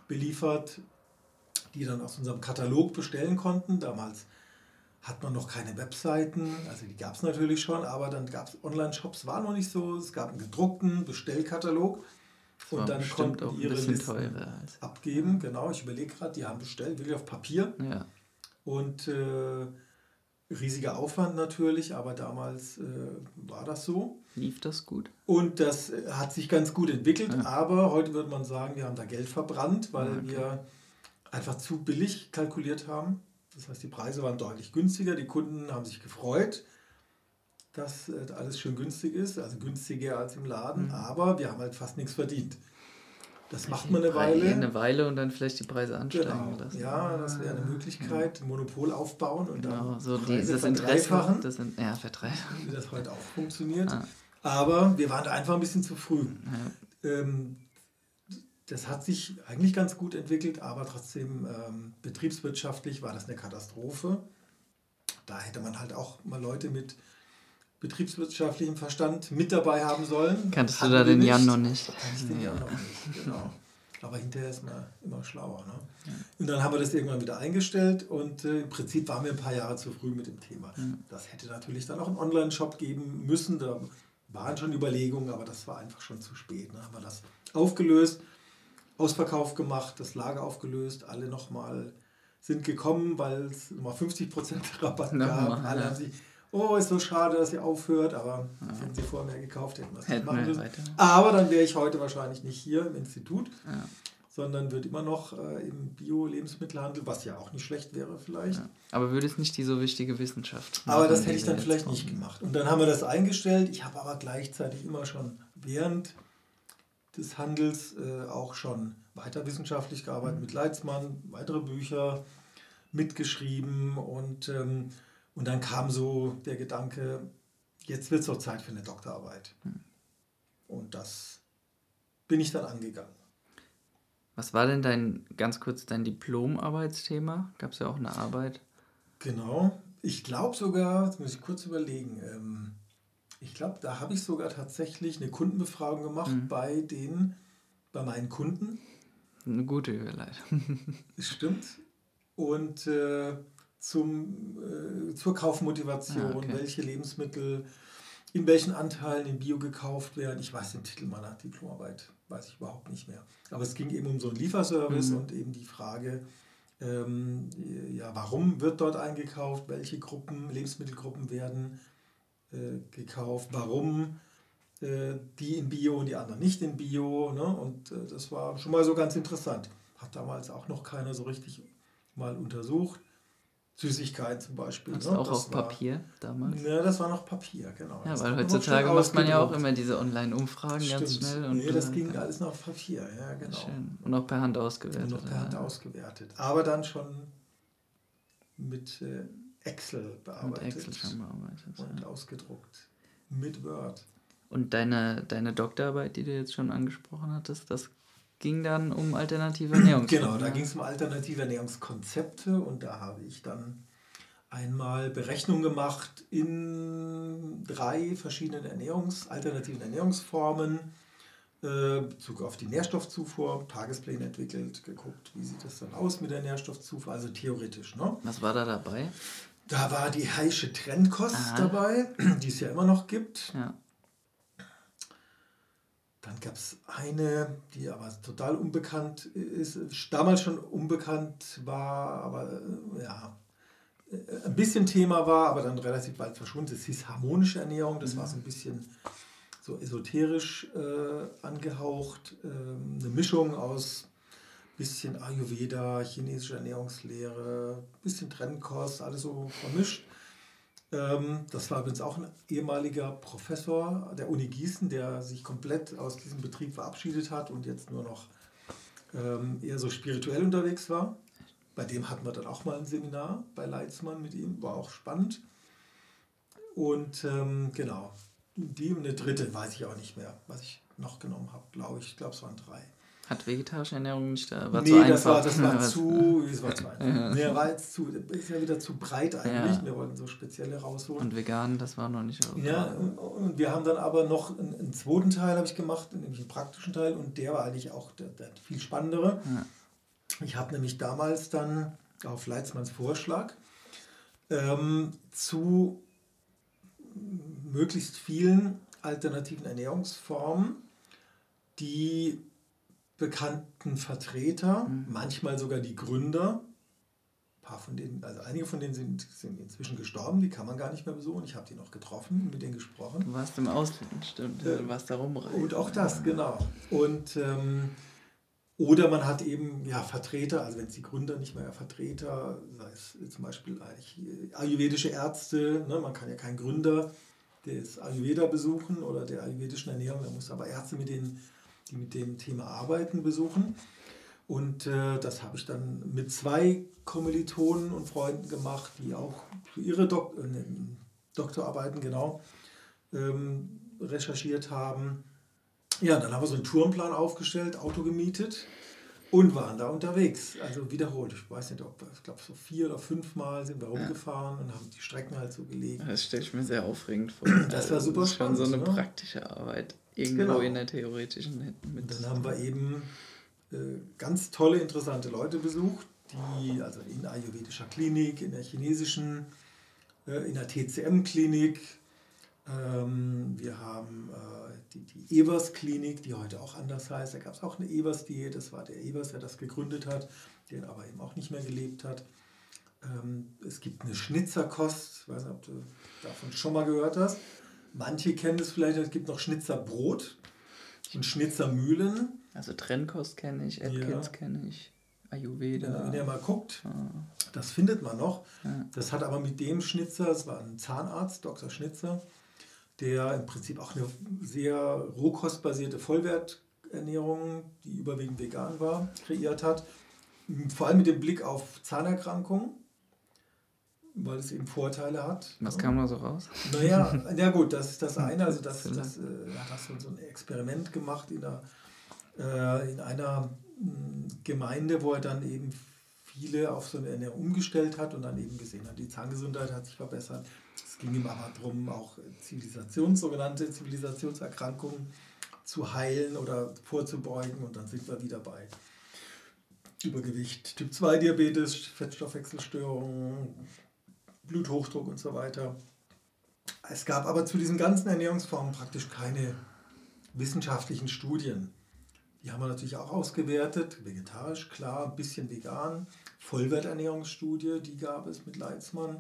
B: beliefert, die dann aus unserem Katalog bestellen konnten. Damals hat man noch keine Webseiten, also die gab es natürlich schon, aber dann gab es Online-Shops, war noch nicht so. Es gab einen gedruckten Bestellkatalog und dann konnten die ihre Listen abgeben. Genau, ich überlege gerade, die haben bestellt, wirklich auf Papier. Ja. Und äh, riesiger Aufwand natürlich, aber damals äh, war das so.
A: Lief das gut?
B: Und das hat sich ganz gut entwickelt, ja. aber heute würde man sagen, wir haben da Geld verbrannt, weil okay. wir einfach zu billig kalkuliert haben. Das heißt, die Preise waren deutlich günstiger, die Kunden haben sich gefreut dass äh, alles schön günstig ist, also günstiger als im Laden, mhm. aber wir haben halt fast nichts verdient. Das macht man eine Weile.
A: Eine Weile und dann vielleicht die Preise ansteigen genau.
B: lassen. Ja, das wäre eine Möglichkeit, ein Monopol aufbauen und genau, dann
A: so Preise dieses Interesse, das sind, ja, verdreifachen.
B: Wie das heute auch funktioniert. Ah. Aber wir waren da einfach ein bisschen zu früh. Ja. Ähm, das hat sich eigentlich ganz gut entwickelt, aber trotzdem ähm, betriebswirtschaftlich war das eine Katastrophe. Da hätte man halt auch mal Leute mit betriebswirtschaftlichem Verstand mit dabei haben sollen.
A: Kanntest du da den nicht. Jan noch nicht?
B: Kann ich den Jan noch nicht, genau. Aber hinterher ist man immer schlauer. Ne? Ja. Und dann haben wir das irgendwann wieder eingestellt und äh, im Prinzip waren wir ein paar Jahre zu früh mit dem Thema. Ja. Das hätte natürlich dann auch einen Online-Shop geben müssen. Da waren schon Überlegungen, aber das war einfach schon zu spät. Ne? Haben wir das aufgelöst, Ausverkauf gemacht, das Lager aufgelöst, alle nochmal sind gekommen, weil es nochmal 50% [laughs] Rabatt gab. Alle haben sich oh, ist so schade, dass ihr aufhört, aber ja. hätten sie vorher mehr gekauft, hätten es nicht machen müssen. Aber dann wäre ich heute wahrscheinlich nicht hier im Institut, ja. sondern würde immer noch äh, im Bio-Lebensmittelhandel, was ja auch nicht schlecht wäre vielleicht. Ja.
A: Aber würde es nicht die so wichtige Wissenschaft
B: machen, Aber das hätte ich dann vielleicht nicht gemacht. Und dann haben wir das eingestellt. Ich habe aber gleichzeitig immer schon während des Handels äh, auch schon weiter wissenschaftlich gearbeitet mit Leitzmann, weitere Bücher mitgeschrieben und ähm, und dann kam so der Gedanke, jetzt wird es doch Zeit für eine Doktorarbeit. Hm. Und das bin ich dann angegangen.
A: Was war denn dein, ganz kurz, dein Diplomarbeitsthema? Gab es ja auch eine Arbeit?
B: Genau. Ich glaube sogar, jetzt muss ich kurz überlegen, ähm, ich glaube, da habe ich sogar tatsächlich eine Kundenbefragung gemacht mhm. bei den, bei meinen Kunden.
A: Eine gute Überleitung. [laughs]
B: Stimmt. Und äh, zum, äh, zur Kaufmotivation, ah, okay. welche Lebensmittel in welchen Anteilen in Bio gekauft werden. Ich weiß den Titel meiner Diplomarbeit, weiß ich überhaupt nicht mehr. Aber es ging eben um so einen Lieferservice mhm. und eben die Frage, ähm, ja, warum wird dort eingekauft, welche Gruppen, Lebensmittelgruppen werden äh, gekauft, warum äh, die in Bio und die anderen nicht in Bio. Ne? Und äh, das war schon mal so ganz interessant. Hat damals auch noch keiner so richtig mal untersucht. Süßigkeiten zum Beispiel.
A: Das ne? auch das auf war, Papier damals?
B: Ja, das war noch Papier, genau.
A: Ja, weil heutzutage macht man ja auch immer diese Online-Umfragen ganz schnell.
B: Und, nee, das äh, ging alles noch auf Papier, ja, genau. Schön.
A: Und auch per Hand ausgewertet. Und
B: auch per Hand ausgewertet. Aber dann schon mit äh, Excel bearbeitet. Mit Excel schon bearbeitet. Und ja. ausgedruckt. Mit Word.
A: Und deine, deine Doktorarbeit, die du jetzt schon angesprochen hattest, das ging dann um alternative [clears throat] Ernährungskonzepte.
B: Genau, da ging es um alternative Ernährungskonzepte und da habe ich dann einmal Berechnungen gemacht in drei verschiedenen Ernährungs-, alternativen Ernährungsformen, äh, Bezug auf die Nährstoffzufuhr, Tagespläne entwickelt, geguckt, wie sieht das dann aus mit der Nährstoffzufuhr, also theoretisch. Ne?
A: Was war da dabei?
B: Da war die Heische Trendkost Aha. dabei, [clears throat] die es ja immer noch gibt. Ja. Dann gab es eine, die aber total unbekannt ist, damals schon unbekannt war, aber äh, ja, äh, ein bisschen Thema war, aber dann relativ bald verschwunden. Es hieß harmonische Ernährung, das war so ein bisschen so esoterisch äh, angehaucht, äh, eine Mischung aus bisschen Ayurveda, chinesische Ernährungslehre, bisschen Trennkost, alles so vermischt. Ähm, das war übrigens auch ein ehemaliger Professor der Uni Gießen, der sich komplett aus diesem Betrieb verabschiedet hat und jetzt nur noch ähm, eher so spirituell unterwegs war. Bei dem hatten wir dann auch mal ein Seminar bei Leitzmann mit ihm, war auch spannend. Und ähm, genau, die eine dritte weiß ich auch nicht mehr, was ich noch genommen habe, glaube ich. Ich glaube, es waren drei.
A: Hat vegetarische Ernährung nicht da? War
B: nee, zu einfach. das war, das [laughs] war zu, das war zu einfach. Nee, war jetzt zu, ist ja wieder zu breit eigentlich. Ja. Wir wollten so spezielle rausholen.
A: Und vegan, das war noch nicht.
B: Okay. Ja, und, und, wir haben dann aber noch einen, einen zweiten Teil habe ich gemacht, nämlich einen praktischen Teil und der war eigentlich auch der, der viel spannendere. Ja. Ich habe nämlich damals dann auf Leitzmanns Vorschlag ähm, zu möglichst vielen alternativen Ernährungsformen, die bekannten Vertreter, mhm. manchmal sogar die Gründer. Ein paar von denen, also einige von denen sind, sind inzwischen gestorben, die kann man gar nicht mehr besuchen. Ich habe die noch getroffen, mit denen gesprochen.
A: Du warst im Ausland, stimmt. Äh, du warst da rumreisen.
B: Und auch das, genau. Und ähm, oder man hat eben ja, Vertreter, also wenn es die Gründer nicht mehr Vertreter, sei es zum Beispiel ayurvedische Ärzte, ne, man kann ja keinen Gründer des Ayurveda besuchen oder der ayurvedischen Ernährung, man muss aber Ärzte mit denen die mit dem Thema Arbeiten besuchen. Und äh, das habe ich dann mit zwei Kommilitonen und Freunden gemacht, die auch für ihre Dok äh, ne, Doktorarbeiten genau ähm, recherchiert haben. Ja, dann haben wir so einen Tourenplan aufgestellt, Auto gemietet und waren da unterwegs. Also wiederholt. Ich weiß nicht, ob ich glaube, so vier oder fünf Mal sind wir rumgefahren ja. und haben die Strecken halt so gelegt.
A: Das stelle ich mir sehr aufregend vor.
B: Das war super
A: das ist
B: spannend.
A: Schon so eine
B: ne?
A: praktische Arbeit. Irgendwo genau. in der theoretischen
B: mit. Dann haben wir eben äh, ganz tolle, interessante Leute besucht, die also in ayurvedischer Klinik, in der chinesischen, äh, in der TCM-Klinik. Ähm, wir haben äh, die, die Evers-Klinik, die heute auch anders heißt. Da gab es auch eine Evers-Diät. Das war der Evers, der das gegründet hat, der aber eben auch nicht mehr gelebt hat. Ähm, es gibt eine Schnitzerkost. Ich weiß nicht, ob du davon schon mal gehört hast. Manche kennen es vielleicht. Es gibt noch Schnitzerbrot und Schnitzermühlen.
A: Also Trennkost kenne ich, Atkins ja. kenne ich, Ayurveda.
B: Wenn ihr mal guckt, ah. das findet man noch. Ja. Das hat aber mit dem Schnitzer, es war ein Zahnarzt, Dr. Schnitzer, der im Prinzip auch eine sehr rohkostbasierte Vollwerternährung, die überwiegend vegan war, kreiert hat. Vor allem mit dem Blick auf Zahnerkrankungen, weil es eben Vorteile hat.
A: Was kam da so raus?
B: Naja, ja gut, das ist das [laughs] eine. Also das, das, äh, hat so ein Experiment gemacht in einer, äh, in einer hm, Gemeinde, wo er dann eben viele auf so eine Ernährung umgestellt hat und dann eben gesehen hat, die Zahngesundheit hat sich verbessert, ging ihm aber darum, auch Zivilisations, sogenannte Zivilisationserkrankungen zu heilen oder vorzubeugen. Und dann sind wir wieder bei Übergewicht, Typ 2 Diabetes, Fettstoffwechselstörungen, Bluthochdruck und so weiter. Es gab aber zu diesen ganzen Ernährungsformen praktisch keine wissenschaftlichen Studien. Die haben wir natürlich auch ausgewertet, vegetarisch, klar, ein bisschen vegan. Vollwerternährungsstudie, die gab es mit Leitzmann.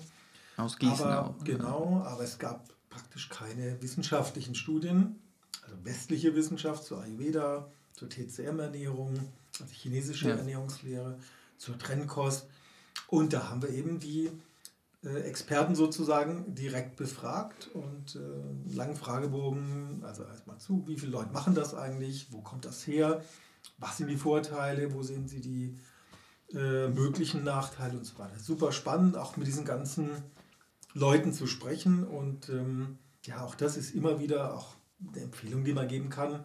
B: Aus Gießen aber, auch. Genau, aber es gab praktisch keine wissenschaftlichen Studien, also westliche Wissenschaft zur Ayurveda, zur TCM-Ernährung, also chinesische ja. Ernährungslehre, zur Trennkost. Und da haben wir eben die Experten sozusagen direkt befragt und äh, langen Fragebogen, also erstmal zu, wie viele Leute machen das eigentlich, wo kommt das her, was sind die Vorteile, wo sehen sie die äh, möglichen Nachteile und so weiter. Super spannend, auch mit diesen ganzen Leuten zu sprechen. Und ähm, ja, auch das ist immer wieder auch eine Empfehlung, die man geben kann,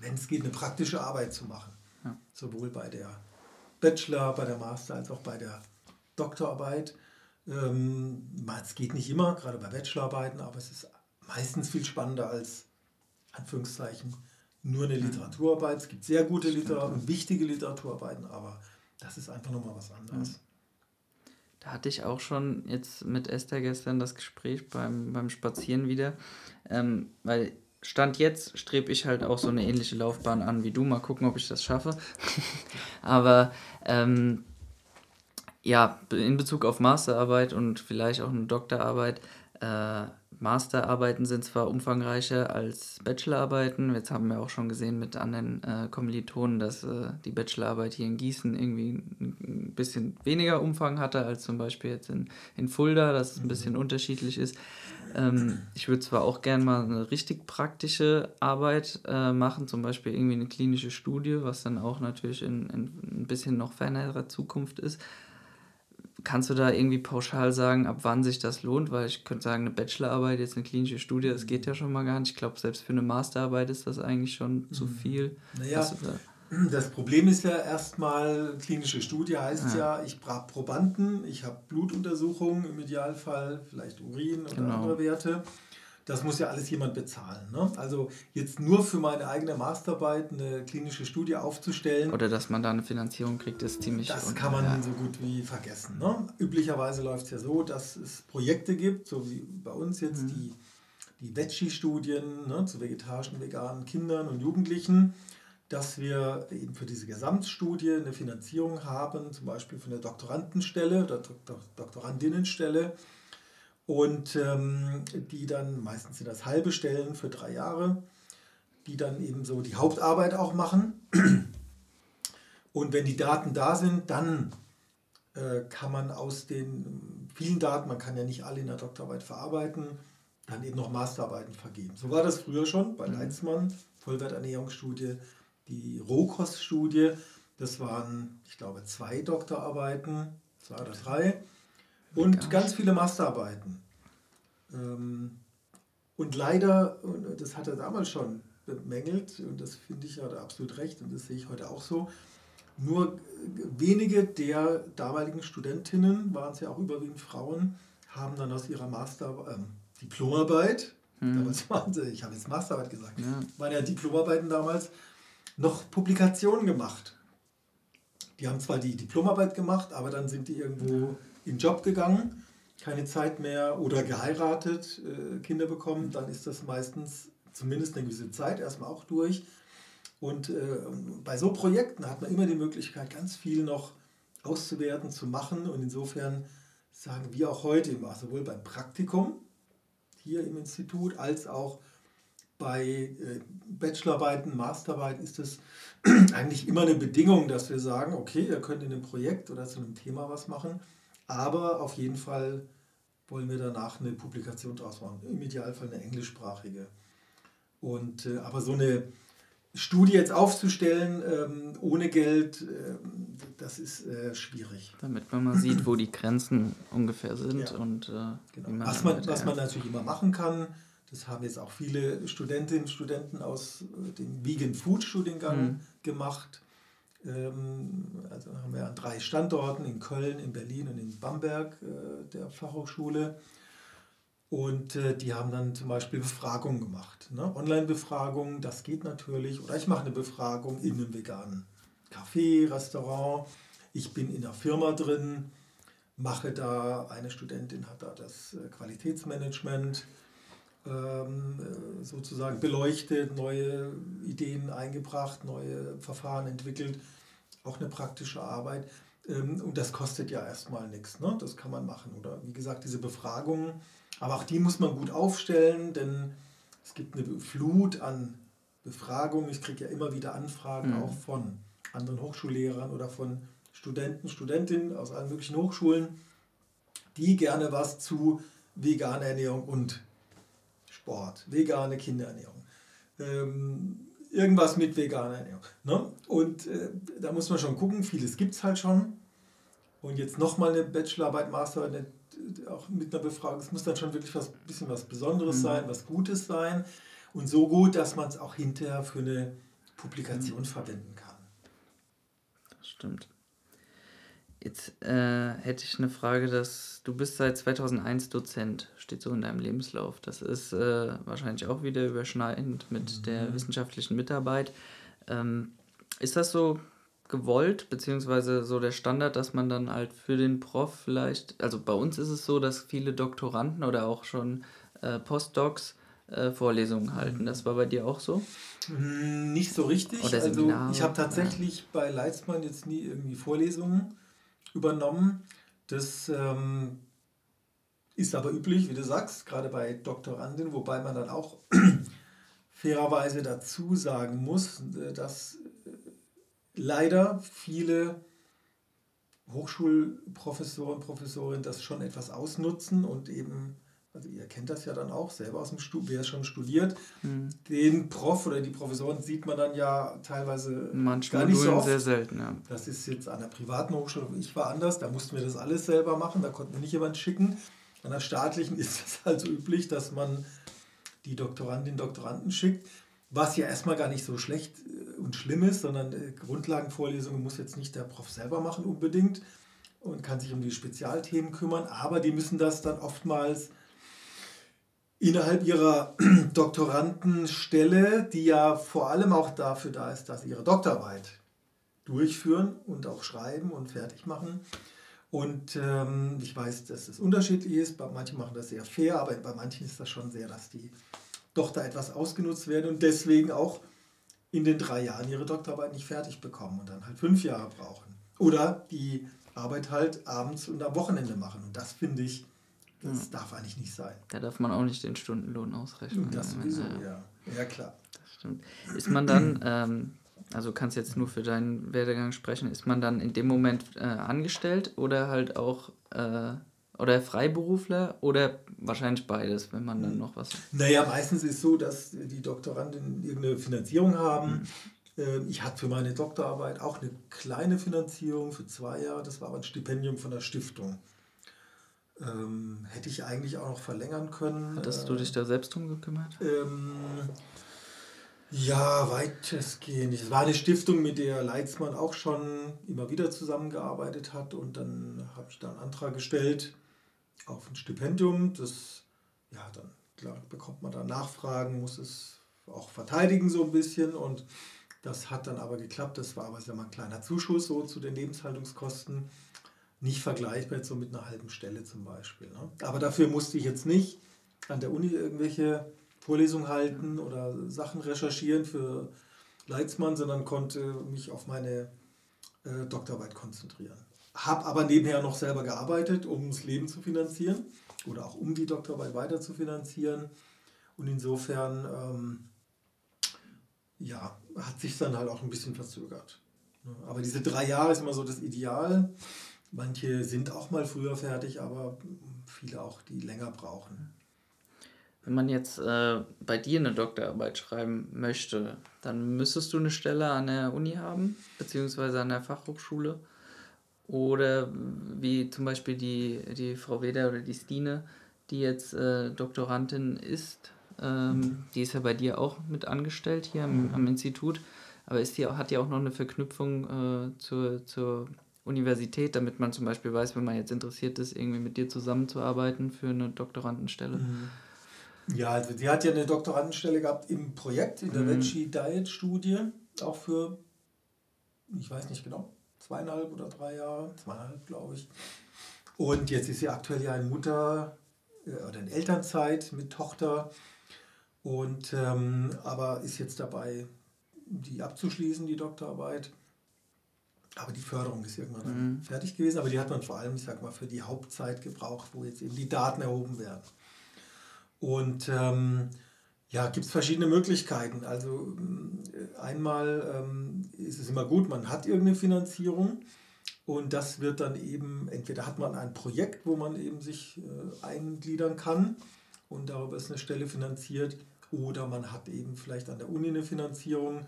B: wenn es geht, eine praktische Arbeit zu machen. Ja. Sowohl bei der Bachelor, bei der Master als auch bei der Doktorarbeit. Ähm, es geht nicht immer, gerade bei Bachelorarbeiten, aber es ist meistens viel spannender als Anführungszeichen nur eine Literaturarbeit. Es gibt sehr gute Literatur und wichtige Literaturarbeiten, aber das ist einfach nochmal was anderes.
A: Da hatte ich auch schon jetzt mit Esther gestern das Gespräch beim, beim Spazieren wieder, ähm, weil Stand jetzt strebe ich halt auch so eine ähnliche Laufbahn an wie du. Mal gucken, ob ich das schaffe. [laughs] Aber ähm, ja, in Bezug auf Masterarbeit und vielleicht auch eine Doktorarbeit, äh, Masterarbeiten sind zwar umfangreicher als Bachelorarbeiten. Jetzt haben wir auch schon gesehen mit anderen äh, Kommilitonen, dass äh, die Bachelorarbeit hier in Gießen irgendwie ein bisschen weniger Umfang hatte als zum Beispiel jetzt in, in Fulda, dass es ein bisschen mhm. unterschiedlich ist. Ähm, ich würde zwar auch gerne mal eine richtig praktische Arbeit äh, machen, zum Beispiel irgendwie eine klinische Studie, was dann auch natürlich in, in ein bisschen noch fernerer Zukunft ist. Kannst du da irgendwie pauschal sagen, ab wann sich das lohnt? Weil ich könnte sagen, eine Bachelorarbeit, jetzt eine klinische Studie, das geht ja schon mal gar nicht. Ich glaube, selbst für eine Masterarbeit ist das eigentlich schon mhm. zu viel.
B: Naja, da? das Problem ist ja erstmal, klinische Studie heißt ja, ja ich brauche Probanden, ich habe Blutuntersuchungen im Idealfall, vielleicht Urin oder genau. andere Werte das muss ja alles jemand bezahlen. Ne? Also jetzt nur für meine eigene Masterarbeit eine klinische Studie aufzustellen.
A: Oder dass man da eine Finanzierung kriegt, ist ziemlich.
B: Das kann man ja. so gut wie vergessen. Ne? Üblicherweise läuft es ja so, dass es Projekte gibt, so wie bei uns jetzt mhm. die, die Veggie-Studien ne, zu vegetarischen, veganen Kindern und Jugendlichen, dass wir eben für diese Gesamtstudie eine Finanzierung haben, zum Beispiel für eine Doktorandenstelle oder Doktorandinnenstelle und ähm, die dann, meistens sind das halbe Stellen für drei Jahre, die dann eben so die Hauptarbeit auch machen. Und wenn die Daten da sind, dann äh, kann man aus den vielen Daten, man kann ja nicht alle in der Doktorarbeit verarbeiten, dann eben noch Masterarbeiten vergeben. So war das früher schon bei mhm. Leitzmann, Vollwerternährungsstudie, die Rohkoststudie. Das waren, ich glaube, zwei Doktorarbeiten, zwei oder drei. Und ganz viele Masterarbeiten. Ähm, und leider, und das hat er damals schon bemängelt, und das finde ich, hat er absolut recht, und das sehe ich heute auch so, nur wenige der damaligen Studentinnen, waren es ja auch überwiegend Frauen, haben dann aus ihrer Master, ähm, Diplomarbeit, mhm. damals waren sie, ich habe jetzt Masterarbeit gesagt, ja. waren ja Diplomarbeiten damals, noch Publikationen gemacht. Die haben zwar die Diplomarbeit gemacht, aber dann sind die irgendwo in den Job gegangen, keine Zeit mehr oder geheiratet, äh, Kinder bekommen, dann ist das meistens zumindest eine gewisse Zeit erstmal auch durch. Und äh, bei so Projekten hat man immer die Möglichkeit, ganz viel noch auszuwerten, zu machen. Und insofern sagen wir auch heute immer, sowohl beim Praktikum hier im Institut als auch bei äh, Bachelorarbeiten, Masterarbeiten ist es [clears throat] eigentlich immer eine Bedingung, dass wir sagen, okay, ihr könnt in einem Projekt oder zu einem Thema was machen, aber auf jeden Fall wollen wir danach eine Publikation draus machen, im Idealfall eine englischsprachige. Und, äh, aber so eine Studie jetzt aufzustellen ähm, ohne Geld, ähm, das ist äh, schwierig.
A: Damit man mal sieht, wo die Grenzen ungefähr sind
B: ja.
A: und
B: äh, genau. man was, man, was man natürlich immer machen kann, das haben jetzt auch viele Studentinnen und Studenten aus äh, dem Vegan Food Studiengang mhm. gemacht. Ähm, also haben wir an drei Standorten in Köln, in Berlin und in Bamberg äh, der Fachhochschule. Und äh, die haben dann zum Beispiel Befragungen gemacht. Ne? Online-Befragungen, das geht natürlich. Oder ich mache eine Befragung in einem veganen Café, Restaurant. Ich bin in einer Firma drin, mache da, eine Studentin hat da das äh, Qualitätsmanagement sozusagen beleuchtet, neue Ideen eingebracht, neue Verfahren entwickelt. Auch eine praktische Arbeit. Ähm, und das kostet ja erstmal nichts. Ne? Das kann man machen. Oder wie gesagt, diese Befragungen aber auch die muss man gut aufstellen, denn es gibt eine Flut an Befragungen. Ich kriege ja immer wieder Anfragen mhm. auch von anderen Hochschullehrern oder von Studenten, Studentinnen aus allen möglichen Hochschulen, die gerne was zu veganer Ernährung und Sport, vegane Kinderernährung, ähm, irgendwas mit veganer Ernährung. Ne? Und äh, da muss man schon gucken, vieles gibt es halt schon. Und jetzt nochmal eine Bachelorarbeit, Masterarbeit, auch mit einer Befragung, es muss dann schon wirklich was bisschen was Besonderes mhm. sein, was Gutes sein und so gut, dass man es auch hinterher für eine Publikation mhm. verwenden kann.
A: Das stimmt. Jetzt äh, hätte ich eine Frage, dass du bist seit 2001 Dozent, steht so in deinem Lebenslauf. Das ist äh, wahrscheinlich auch wieder überschneidend mit mhm. der wissenschaftlichen Mitarbeit. Ähm, ist das so gewollt, beziehungsweise so der Standard, dass man dann halt für den Prof vielleicht, also bei uns ist es so, dass viele Doktoranden oder auch schon äh, Postdocs äh, Vorlesungen halten. Das war bei dir auch so?
B: Hm, nicht so richtig. Oder also ich habe tatsächlich ja. bei Leitzmann jetzt nie irgendwie Vorlesungen übernommen. Das ähm, ist aber üblich, wie du sagst, gerade bei Doktoranden, wobei man dann auch [clears throat] fairerweise dazu sagen muss, äh, dass leider viele Hochschulprofessoren, Professorinnen das schon etwas ausnutzen und eben, also ihr kennt das ja dann auch selber aus dem Studium, wer schon studiert, mhm. den Prof oder die Professoren sieht man dann ja teilweise Manchmal gar nicht so oft. sehr selten. Ja. Das ist jetzt an der privaten Hochschule, ich war anders, da mussten wir das alles selber machen, da konnten wir nicht jemand schicken. An der staatlichen [laughs] ist es halt so üblich, dass man die Doktorandin, Doktoranden schickt, was ja erstmal gar nicht so schlecht und schlimm ist, sondern äh, Grundlagenvorlesungen muss jetzt nicht der Prof selber machen unbedingt und kann sich um die Spezialthemen kümmern, aber die müssen das dann oftmals innerhalb ihrer [clears throat] Doktorandenstelle, die ja vor allem auch dafür da ist, dass sie ihre Doktorarbeit durchführen und auch schreiben und fertig machen. Und ähm, ich weiß, dass es unterschiedlich ist. Bei manchen machen das sehr fair, aber bei manchen ist das schon sehr, dass die doch da etwas ausgenutzt werden und deswegen auch in den drei Jahren ihre Doktorarbeit nicht fertig bekommen und dann halt fünf Jahre brauchen. Oder die Arbeit halt abends und am Wochenende machen. Und das finde ich, das ja. darf eigentlich nicht sein.
A: Da darf man auch nicht den Stundenlohn ausrechnen.
B: Das sowieso, ja. Ja, klar.
A: Das stimmt. Ist man dann, ähm, also kannst jetzt nur für deinen Werdegang sprechen, ist man dann in dem Moment äh, angestellt oder halt auch äh, oder Freiberufler oder wahrscheinlich beides, wenn man dann hm. noch was.
B: Naja, meistens ist es so, dass die Doktoranden irgendeine Finanzierung haben. Mhm. Ich hatte für meine Doktorarbeit auch eine kleine Finanzierung für zwei Jahre. Das war aber ein Stipendium von der Stiftung. Ähm, hätte ich eigentlich auch noch verlängern können.
A: Hattest äh, du dich da selbst drum gekümmert? Ähm,
B: Ja, weitestgehend. Es war eine Stiftung, mit der Leitzmann auch schon immer wieder zusammengearbeitet hat und dann habe ich da einen Antrag gestellt auf ein Stipendium. Das, ja, dann klar, bekommt man da Nachfragen, muss es auch verteidigen so ein bisschen und das hat dann aber geklappt. Das war aber sehr mal ein kleiner Zuschuss so zu den Lebenshaltungskosten. Nicht vergleichbar so mit einer halben Stelle zum Beispiel. Ne? Aber dafür musste ich jetzt nicht an der Uni irgendwelche Vorlesungen halten oder Sachen recherchieren für Leitzmann, sondern konnte mich auf meine äh, Doktorarbeit konzentrieren. Habe aber nebenher noch selber gearbeitet, um das Leben zu finanzieren oder auch um die Doktorarbeit weiter zu finanzieren. Und insofern ähm, ja, hat sich dann halt auch ein bisschen verzögert. Aber diese drei Jahre ist immer so das Ideal. Manche sind auch mal früher fertig, aber viele auch, die länger brauchen.
A: Wenn man jetzt äh, bei dir eine Doktorarbeit schreiben möchte, dann müsstest du eine Stelle an der Uni haben, beziehungsweise an der Fachhochschule. Oder wie zum Beispiel die, die Frau Weder oder die Stine, die jetzt äh, Doktorandin ist, ähm, mhm. die ist ja bei dir auch mit angestellt hier am, am Institut, aber ist die, hat die auch noch eine Verknüpfung äh, zur, zur Universität, damit man zum Beispiel weiß, wenn man jetzt interessiert ist, irgendwie mit dir zusammenzuarbeiten für eine Doktorandenstelle.
B: Mhm. Ja, also sie hat ja eine Doktorandenstelle gehabt im Projekt, in der mhm. Veggie Diet Studie, auch für, ich weiß nicht genau, zweieinhalb oder drei Jahre, zweieinhalb glaube ich. Und jetzt ist sie aktuell ja in Mutter äh, oder in Elternzeit mit Tochter und ähm, aber ist jetzt dabei, die abzuschließen, die Doktorarbeit. Aber die Förderung ist irgendwann mhm. fertig gewesen, aber die hat man vor allem, ich sag mal, für die Hauptzeit gebraucht, wo jetzt eben die Daten erhoben werden. Und ähm, ja, gibt es verschiedene Möglichkeiten. Also äh, einmal ähm, ist es immer gut, man hat irgendeine Finanzierung und das wird dann eben, entweder hat man ein Projekt, wo man eben sich äh, eingliedern kann und darüber ist eine Stelle finanziert oder man hat eben vielleicht an der Uni eine Finanzierung.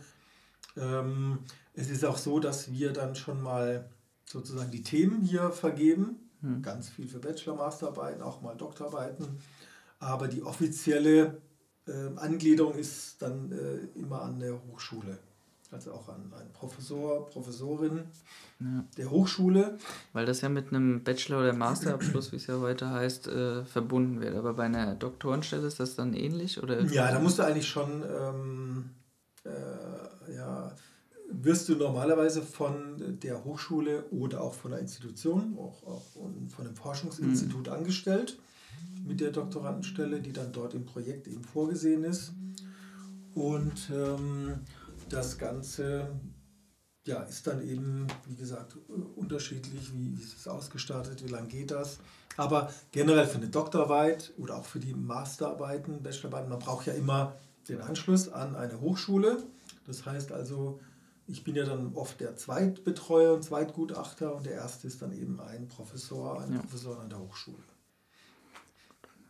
B: Ähm, es ist auch so, dass wir dann schon mal sozusagen die Themen hier vergeben, hm. ganz viel für Bachelor, Masterarbeiten, auch mal Doktorarbeiten aber die offizielle äh, Angliederung ist dann äh, immer an der Hochschule. Also auch an einen Professor, Professorin ja. der Hochschule.
A: Weil das ja mit einem Bachelor- oder Masterabschluss, wie es ja weiter heißt, äh, verbunden wird. Aber bei einer Doktorenstelle ist das dann ähnlich? Oder?
B: Ja, da musst du eigentlich schon, ähm, äh, ja, wirst du normalerweise von der Hochschule oder auch von der Institution, auch, auch von einem Forschungsinstitut mhm. angestellt mit der Doktorandenstelle, die dann dort im Projekt eben vorgesehen ist. Und ähm, das Ganze ja, ist dann eben, wie gesagt, unterschiedlich, wie, wie ist es ausgestattet, wie lange geht das. Aber generell für eine Doktorarbeit oder auch für die Masterarbeiten, Bachelorarbeiten, man braucht ja immer den Anschluss an eine Hochschule. Das heißt also, ich bin ja dann oft der Zweitbetreuer und Zweitgutachter und der erste ist dann eben ein Professor, ein ja. Professor an der Hochschule.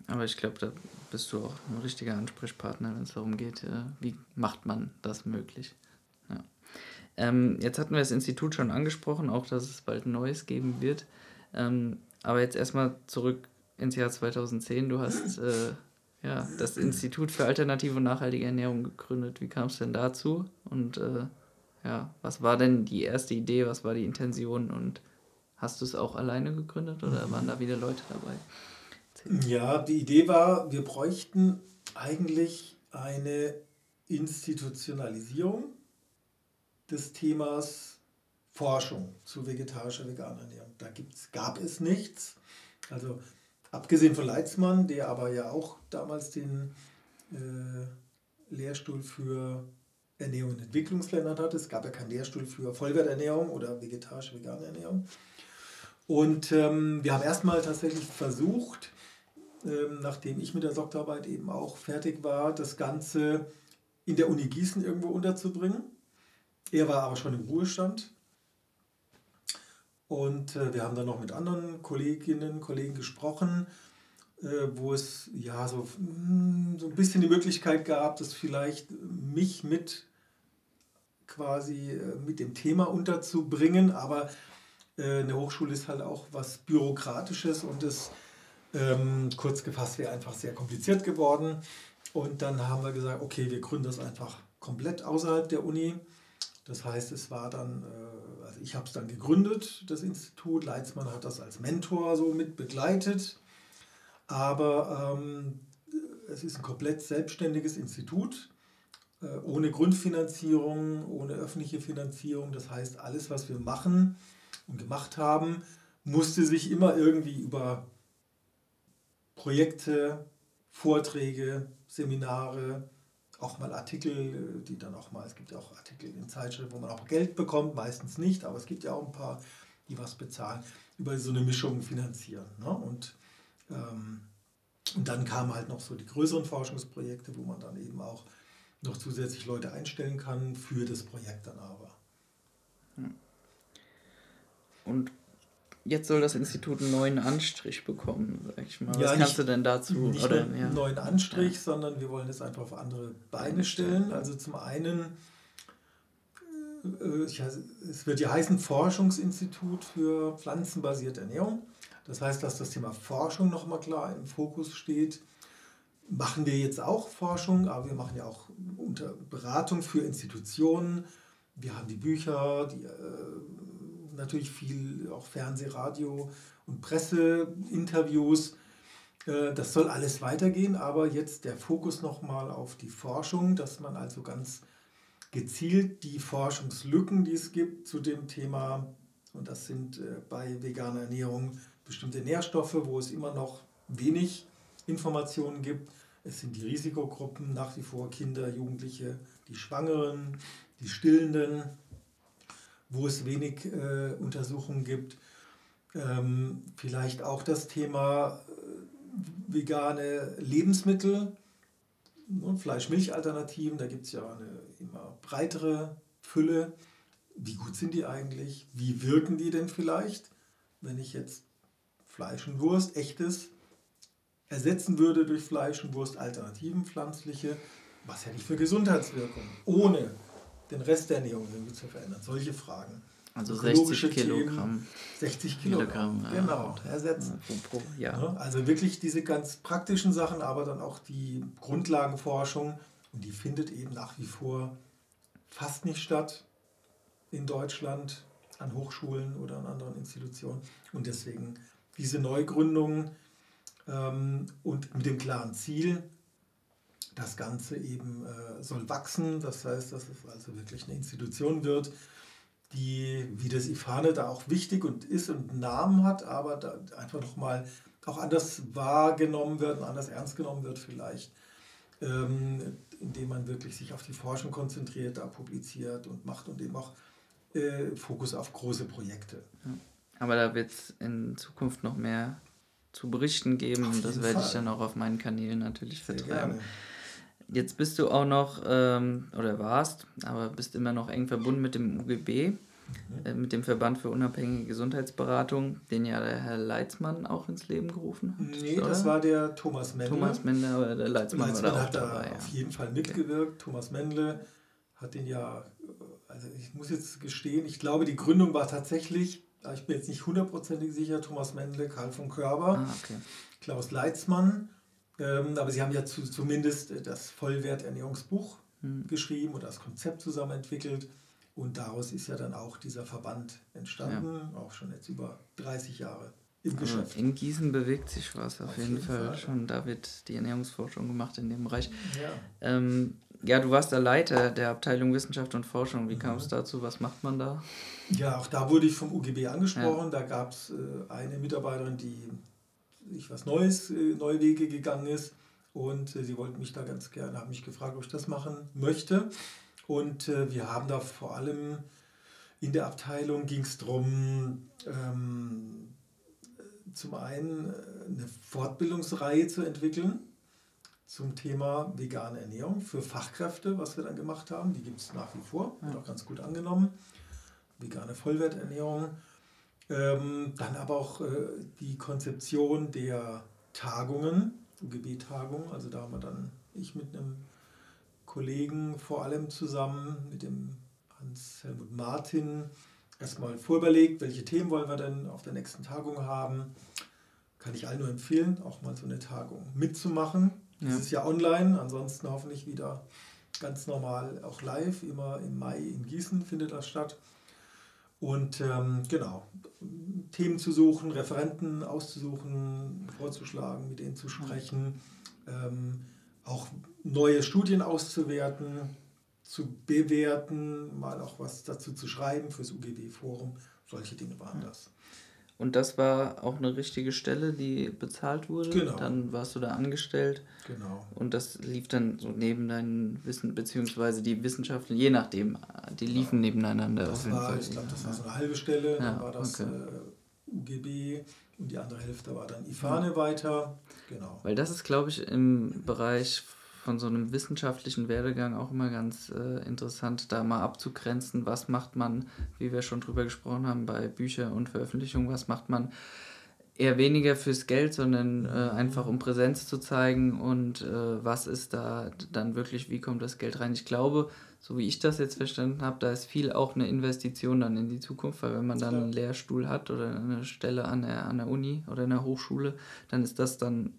A: Aber ich glaube, da bist du auch ein richtiger Ansprechpartner, wenn es darum geht, äh, wie macht man das möglich. Ja. Ähm, jetzt hatten wir das Institut schon angesprochen, auch dass es bald neues geben wird. Ähm, aber jetzt erstmal zurück ins Jahr 2010. Du hast äh, ja, das Institut für alternative und nachhaltige Ernährung gegründet. Wie kam es denn dazu? Und äh, ja, was war denn die erste Idee, was war die Intention und hast du es auch alleine gegründet oder waren da wieder Leute dabei?
B: Ja, die Idee war, wir bräuchten eigentlich eine Institutionalisierung des Themas Forschung zu vegetarischer veganer Ernährung. Da gibt's, gab es nichts. Also abgesehen von Leitzmann, der aber ja auch damals den äh, Lehrstuhl für Ernährung in Entwicklungsländern hatte. Es gab ja keinen Lehrstuhl für Vollwerternährung oder vegetarische vegane Ernährung. Und ähm, wir haben erstmal tatsächlich versucht, ähm, nachdem ich mit der Doktorarbeit eben auch fertig war, das Ganze in der Uni Gießen irgendwo unterzubringen. Er war aber schon im Ruhestand. Und äh, wir haben dann noch mit anderen Kolleginnen und Kollegen gesprochen, äh, wo es ja so, mh, hm, so ein bisschen die Möglichkeit gab, dass vielleicht mich mit quasi äh, mit dem Thema unterzubringen. Aber äh, eine Hochschule ist halt auch was Bürokratisches und es ähm, kurz gefasst wäre einfach sehr kompliziert geworden. Und dann haben wir gesagt, okay, wir gründen das einfach komplett außerhalb der Uni. Das heißt, es war dann, äh, also ich habe es dann gegründet, das Institut. Leitzmann hat das als Mentor so mit begleitet. Aber ähm, es ist ein komplett selbstständiges Institut, ohne Grundfinanzierung, ohne öffentliche Finanzierung. Das heißt, alles, was wir machen und gemacht haben, musste sich immer irgendwie über Projekte, Vorträge, Seminare, auch mal Artikel, die dann auch mal, es gibt ja auch Artikel in Zeitschriften, wo man auch Geld bekommt, meistens nicht, aber es gibt ja auch ein paar, die was bezahlen, über so eine Mischung finanzieren. Ne? Und, ähm, und dann kamen halt noch so die größeren Forschungsprojekte, wo man dann eben auch noch zusätzlich Leute einstellen kann für das Projekt dann aber.
A: Hm. Und jetzt soll das Institut einen neuen Anstrich bekommen, sag ich mal. Was ja, kannst
B: nicht, du denn dazu? Nicht oder, ja. einen neuen Anstrich, ja. sondern wir wollen es einfach auf andere Beine stellen. Also zum einen, äh, es wird ja heißen Forschungsinstitut für pflanzenbasierte Ernährung. Das heißt, dass das Thema Forschung nochmal klar im Fokus steht. Machen wir jetzt auch Forschung, aber wir machen ja auch unter Beratung für Institutionen. Wir haben die Bücher, die äh, natürlich viel auch Fernseh, Radio und Presseinterviews. Äh, das soll alles weitergehen, aber jetzt der Fokus nochmal auf die Forschung, dass man also ganz gezielt die Forschungslücken, die es gibt zu dem Thema, und das sind äh, bei veganer Ernährung bestimmte Nährstoffe, wo es immer noch wenig Informationen gibt. Es sind die Risikogruppen, nach wie vor Kinder, Jugendliche, die Schwangeren, die Stillenden, wo es wenig äh, Untersuchungen gibt. Ähm, vielleicht auch das Thema äh, vegane Lebensmittel, ne, Fleisch-Milch-Alternativen, da gibt es ja eine immer breitere Fülle. Wie gut sind die eigentlich? Wie wirken die denn vielleicht, wenn ich jetzt Fleisch und Wurst, echtes, ersetzen würde durch Fleisch und Wurst Alternativen, pflanzliche? Was hätte ich für Gesundheitswirkungen? Ohne den Rest der Ernährung irgendwie zu verändern. Solche Fragen. Also 60 Kilogramm. 60 Kilogramm, Kilogramm genau, ja. ersetzen. Pro, ja. Also wirklich diese ganz praktischen Sachen, aber dann auch die Grundlagenforschung. Und die findet eben nach wie vor fast nicht statt in Deutschland an Hochschulen oder an anderen Institutionen. Und deswegen diese Neugründung ähm, und mit dem klaren Ziel, das Ganze eben äh, soll wachsen, das heißt, dass es also wirklich eine Institution wird, die wie das IFANE da auch wichtig und ist und Namen hat, aber da einfach nochmal auch anders wahrgenommen wird und anders ernst genommen wird vielleicht, ähm, indem man wirklich sich auf die Forschung konzentriert, da publiziert und macht und eben auch äh, Fokus auf große Projekte.
A: Aber da wird es in Zukunft noch mehr zu berichten geben und das werde ich dann auch auf meinen Kanälen natürlich Sehr vertreiben. Gerne. Jetzt bist du auch noch, ähm, oder warst, aber bist immer noch eng verbunden mit dem UGB, äh, mit dem Verband für unabhängige Gesundheitsberatung, den ja der Herr Leitzmann auch ins Leben gerufen
B: hat. Nee, oder? das war der Thomas Mendle. Thomas Mendle, aber der Leitzmann, Leitzmann war da auch dabei. Da ja. auf jeden Fall mitgewirkt. Okay. Thomas Mendle hat den ja, also ich muss jetzt gestehen, ich glaube, die Gründung war tatsächlich, ich bin jetzt nicht hundertprozentig sicher, Thomas Mendle, Karl von Körber, ah, okay. Klaus Leitzmann ähm, aber sie haben ja zu, zumindest äh, das Vollwerternährungsbuch mhm. geschrieben und das Konzept zusammen entwickelt. Und daraus ist ja dann auch dieser Verband entstanden, ja. auch schon jetzt über 30 Jahre im
A: also Geschäft. In Gießen bewegt sich was auf, auf jeden, jeden, Fall. Fall. schon. Da wird die Ernährungsforschung gemacht in dem Bereich. Ja, ähm, ja du warst der Leiter der Abteilung Wissenschaft und Forschung. Wie mhm. kam es dazu? Was macht man da?
B: Ja, auch da wurde ich vom UGB angesprochen. Ja. Da gab es äh, eine Mitarbeiterin, die ich was Neues, äh, neue Wege gegangen ist. Und äh, sie wollten mich da ganz gerne, haben mich gefragt, ob ich das machen möchte. Und äh, wir haben da vor allem in der Abteilung ging es darum, ähm, zum einen eine Fortbildungsreihe zu entwickeln zum Thema vegane Ernährung für Fachkräfte, was wir dann gemacht haben. Die gibt es nach wie vor, wird auch ganz gut angenommen. Vegane Vollwerternährung. Ähm, dann aber auch äh, die Konzeption der Tagungen, UGB-Tagungen. Also da haben wir dann, ich mit einem Kollegen vor allem zusammen, mit dem Hans-Helmut Martin, erstmal vorüberlegt, welche Themen wollen wir denn auf der nächsten Tagung haben. Kann ich allen nur empfehlen, auch mal so eine Tagung mitzumachen. Ja. Ist ja online, ansonsten hoffentlich wieder ganz normal auch live, immer im Mai in Gießen findet das statt. Und ähm, genau, Themen zu suchen, Referenten auszusuchen, vorzuschlagen, mit denen zu sprechen, ähm, auch neue Studien auszuwerten, zu bewerten, mal auch was dazu zu schreiben fürs UGB-Forum. Solche Dinge waren das.
A: Und das war auch eine richtige Stelle, die bezahlt wurde. Genau. Dann warst du da angestellt.
B: Genau.
A: Und das lief dann so neben deinem Wissen, beziehungsweise die Wissenschaften, je nachdem, die liefen ja. nebeneinander.
B: Das war, ich glaube, das war so eine halbe Stelle. Ja, dann war das okay. äh, UGB und die andere Hälfte war dann IFANE ja. weiter. Genau.
A: Weil das ist, glaube ich, im Bereich von so einem wissenschaftlichen Werdegang auch immer ganz äh, interessant, da mal abzugrenzen, was macht man, wie wir schon drüber gesprochen haben, bei Büchern und Veröffentlichungen, was macht man eher weniger fürs Geld, sondern äh, einfach um Präsenz zu zeigen und äh, was ist da dann wirklich, wie kommt das Geld rein. Ich glaube, so wie ich das jetzt verstanden habe, da ist viel auch eine Investition dann in die Zukunft, weil wenn man dann einen Lehrstuhl hat oder eine Stelle an der, an der Uni oder in der Hochschule, dann ist das dann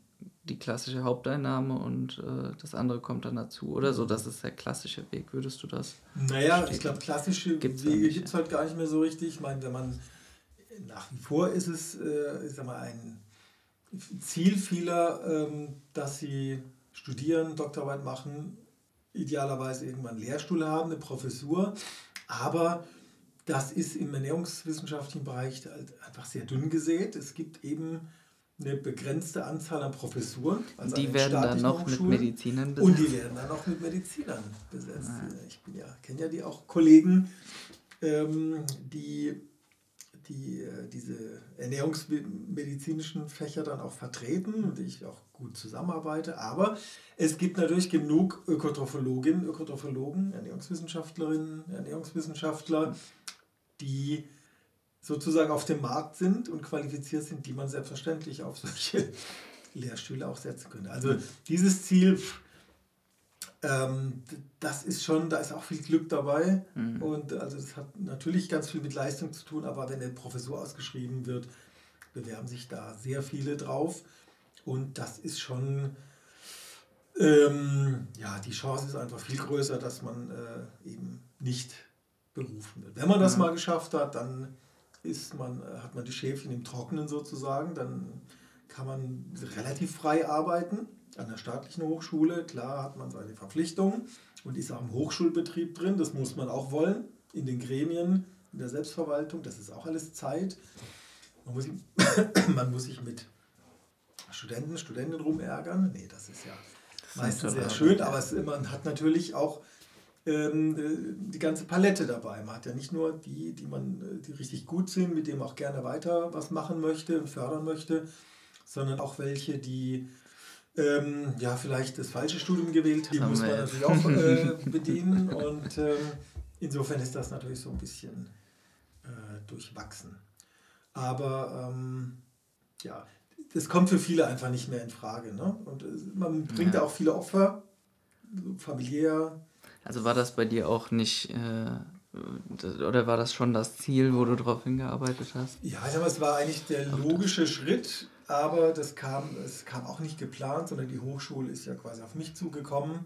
A: die klassische Haupteinnahme und äh, das andere kommt dann dazu. Oder so, das ist der klassische Weg. Würdest du das?
B: Naja, verstehen? ich glaube, klassische gibt's Wege gibt es halt gar nicht mehr so richtig. Ich meine, wenn man nach wie vor ist es, äh, ich sag mal, ein Ziel vieler, ähm, dass sie studieren, Doktorarbeit machen, idealerweise irgendwann einen Lehrstuhl haben, eine Professur. Aber das ist im ernährungswissenschaftlichen Bereich halt einfach sehr dünn gesät. Es gibt eben eine begrenzte Anzahl an Professuren.
A: Also die werden dann noch mit Medizinern
B: besetzt. Und die werden dann noch mit Medizinern besetzt. Ah. Ich ja, kenne ja die auch Kollegen, ähm, die, die äh, diese ernährungsmedizinischen Fächer dann auch vertreten und ich auch gut zusammenarbeite. Aber es gibt natürlich genug Ökotrophologinnen, Ökotrophologen, Ernährungswissenschaftlerinnen, Ernährungswissenschaftler, die sozusagen auf dem Markt sind und qualifiziert sind, die man selbstverständlich auf solche [laughs] Lehrstühle auch setzen könnte. Also dieses Ziel, ähm, das ist schon, da ist auch viel Glück dabei mhm. und also es hat natürlich ganz viel mit Leistung zu tun, aber wenn eine Professur ausgeschrieben wird, bewerben sich da sehr viele drauf und das ist schon, ähm, ja, die Chance ist einfach viel größer, dass man äh, eben nicht berufen wird. Wenn man das mhm. mal geschafft hat, dann ist man, hat man die Schäfchen im Trockenen sozusagen, dann kann man relativ frei arbeiten an der staatlichen Hochschule. Klar hat man seine Verpflichtungen und ist auch im Hochschulbetrieb drin, das muss man auch wollen, in den Gremien, in der Selbstverwaltung, das ist auch alles Zeit. Man muss, [coughs] man muss sich mit Studenten, Studentinnen rumärgern. Nee, das ist ja meistens sehr schön, aber es, man hat natürlich auch die ganze Palette dabei. Man hat ja nicht nur die, die man, äh, die richtig gut sind, mit denen man auch gerne weiter was machen möchte und fördern möchte, sondern auch welche, die ähm, ja vielleicht das falsche Studium gewählt haben. Die muss man natürlich auch [laughs] äh, bedienen und ähm, insofern ist das natürlich so ein bisschen äh, durchwachsen. Aber ähm, ja, das kommt für viele einfach nicht mehr in Frage. Ne? Und äh, man bringt ja. auch viele Opfer, familiär,
A: also war das bei dir auch nicht, äh, oder war das schon das Ziel, wo du darauf hingearbeitet hast?
B: Ja, ich sag mal, es war eigentlich der logische Schritt, aber das kam, es kam auch nicht geplant, sondern die Hochschule ist ja quasi auf mich zugekommen.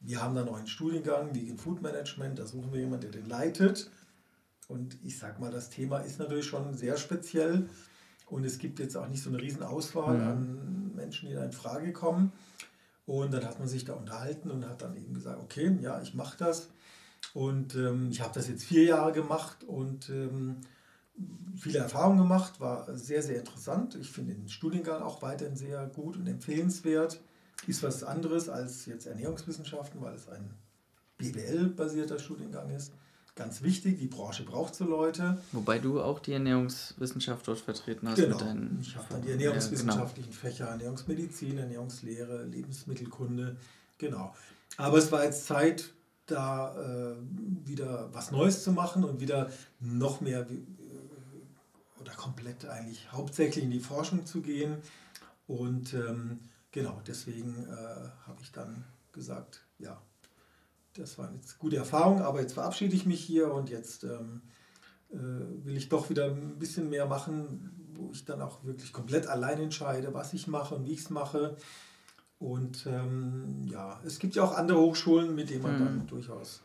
B: Wir haben da noch einen Studiengang, Vegan Food Management, da suchen wir jemanden, der den leitet. Und ich sag mal, das Thema ist natürlich schon sehr speziell und es gibt jetzt auch nicht so eine riesen Auswahl mhm. an Menschen, die da in Frage kommen. Und dann hat man sich da unterhalten und hat dann eben gesagt, okay, ja, ich mache das. Und ähm, ich habe das jetzt vier Jahre gemacht und ähm, viele Erfahrungen gemacht, war sehr, sehr interessant. Ich finde den Studiengang auch weiterhin sehr gut und empfehlenswert. Ist was anderes als jetzt Ernährungswissenschaften, weil es ein BWL-basierter Studiengang ist ganz wichtig. Die Branche braucht so Leute.
A: Wobei du auch die Ernährungswissenschaft dort vertreten hast.
B: Genau. ich habe dann die ernährungswissenschaftlichen ja, genau. Fächer, Ernährungsmedizin, Ernährungslehre, Lebensmittelkunde. Genau. Aber es war jetzt Zeit, da äh, wieder was Neues zu machen und wieder noch mehr äh, oder komplett eigentlich hauptsächlich in die Forschung zu gehen. Und ähm, genau, deswegen äh, habe ich dann gesagt, ja, das war eine gute Erfahrung, aber jetzt verabschiede ich mich hier und jetzt ähm, äh, will ich doch wieder ein bisschen mehr machen, wo ich dann auch wirklich komplett allein entscheide, was ich mache und wie ich es mache. Und ähm, ja, es gibt ja auch andere Hochschulen, mit denen man mhm. dann durchaus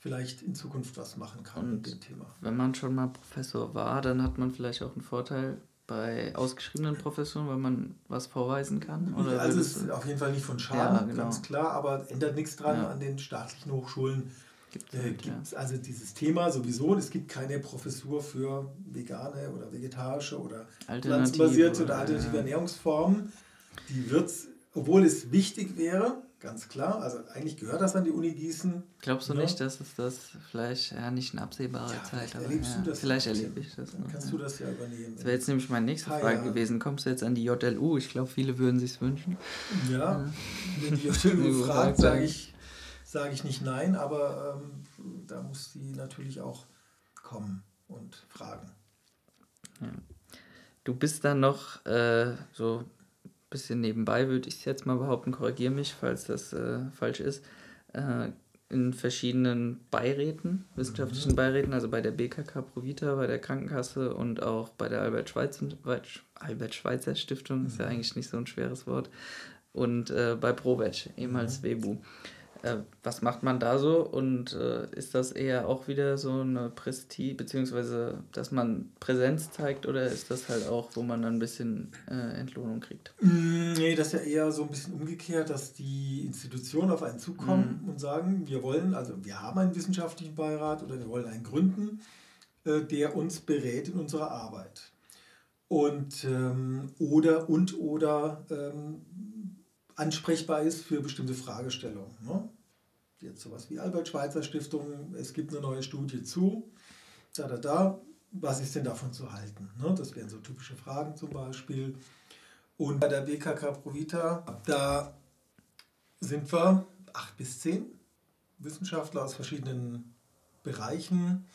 B: vielleicht in Zukunft was machen kann und mit dem Thema.
A: Wenn man schon mal Professor war, dann hat man vielleicht auch einen Vorteil bei ausgeschriebenen Professuren, weil man was vorweisen kann? Oder
B: also es ist auf jeden Fall nicht von Schaden, ja, genau. ganz klar, aber ändert nichts dran ja. an den staatlichen Hochschulen. Gibt es äh, ja. also dieses Thema sowieso, es gibt keine Professur für vegane oder vegetarische oder pflanzenbasierte oder, oder alternative Ernährungsformen. Die wird es, obwohl es wichtig wäre, ganz klar. Also eigentlich gehört das an die Uni Gießen.
A: Glaubst du ja. nicht, dass es das vielleicht ja nicht in absehbarer ja, Zeit, aber ja, du das vielleicht erlebe ich das.
B: Dann noch, kannst du das ja übernehmen.
A: Das wäre jetzt nämlich meine nächste ah, Frage gewesen. Kommst du jetzt an die JLU? Ich glaube, viele würden sich wünschen.
B: Ja, wenn die JLU [laughs] fragt, sage ich, sag ich nicht nein, aber ähm, da muss sie natürlich auch kommen und fragen.
A: Du bist dann noch äh, so bisschen nebenbei würde ich es jetzt mal behaupten, korrigiere mich, falls das äh, falsch ist, äh, in verschiedenen Beiräten, wissenschaftlichen mhm. Beiräten, also bei der BKK Provita, bei der Krankenkasse und auch bei der Albert Schweitzer, Albert Schweitzer Stiftung, mhm. ist ja mhm. eigentlich nicht so ein schweres Wort, und äh, bei ProVeg, ehemals mhm. WEBU. Äh, was macht man da so und äh, ist das eher auch wieder so eine Prestige, beziehungsweise dass man Präsenz zeigt oder ist das halt auch, wo man dann ein bisschen äh, Entlohnung kriegt?
B: Mm, nee, das ist ja eher so ein bisschen umgekehrt, dass die Institutionen auf einen zukommen mhm. und sagen, wir wollen, also wir haben einen wissenschaftlichen Beirat oder wir wollen einen gründen, äh, der uns berät in unserer Arbeit. Und ähm, oder und oder ähm, ansprechbar ist für bestimmte Fragestellungen. Ne? Jetzt sowas wie Albert Schweitzer Stiftung, es gibt eine neue Studie zu, da, da, da, was ist denn davon zu halten? Ne? Das wären so typische Fragen zum Beispiel. Und bei der BKK Provita, da sind wir acht bis zehn Wissenschaftler aus verschiedenen Bereichen.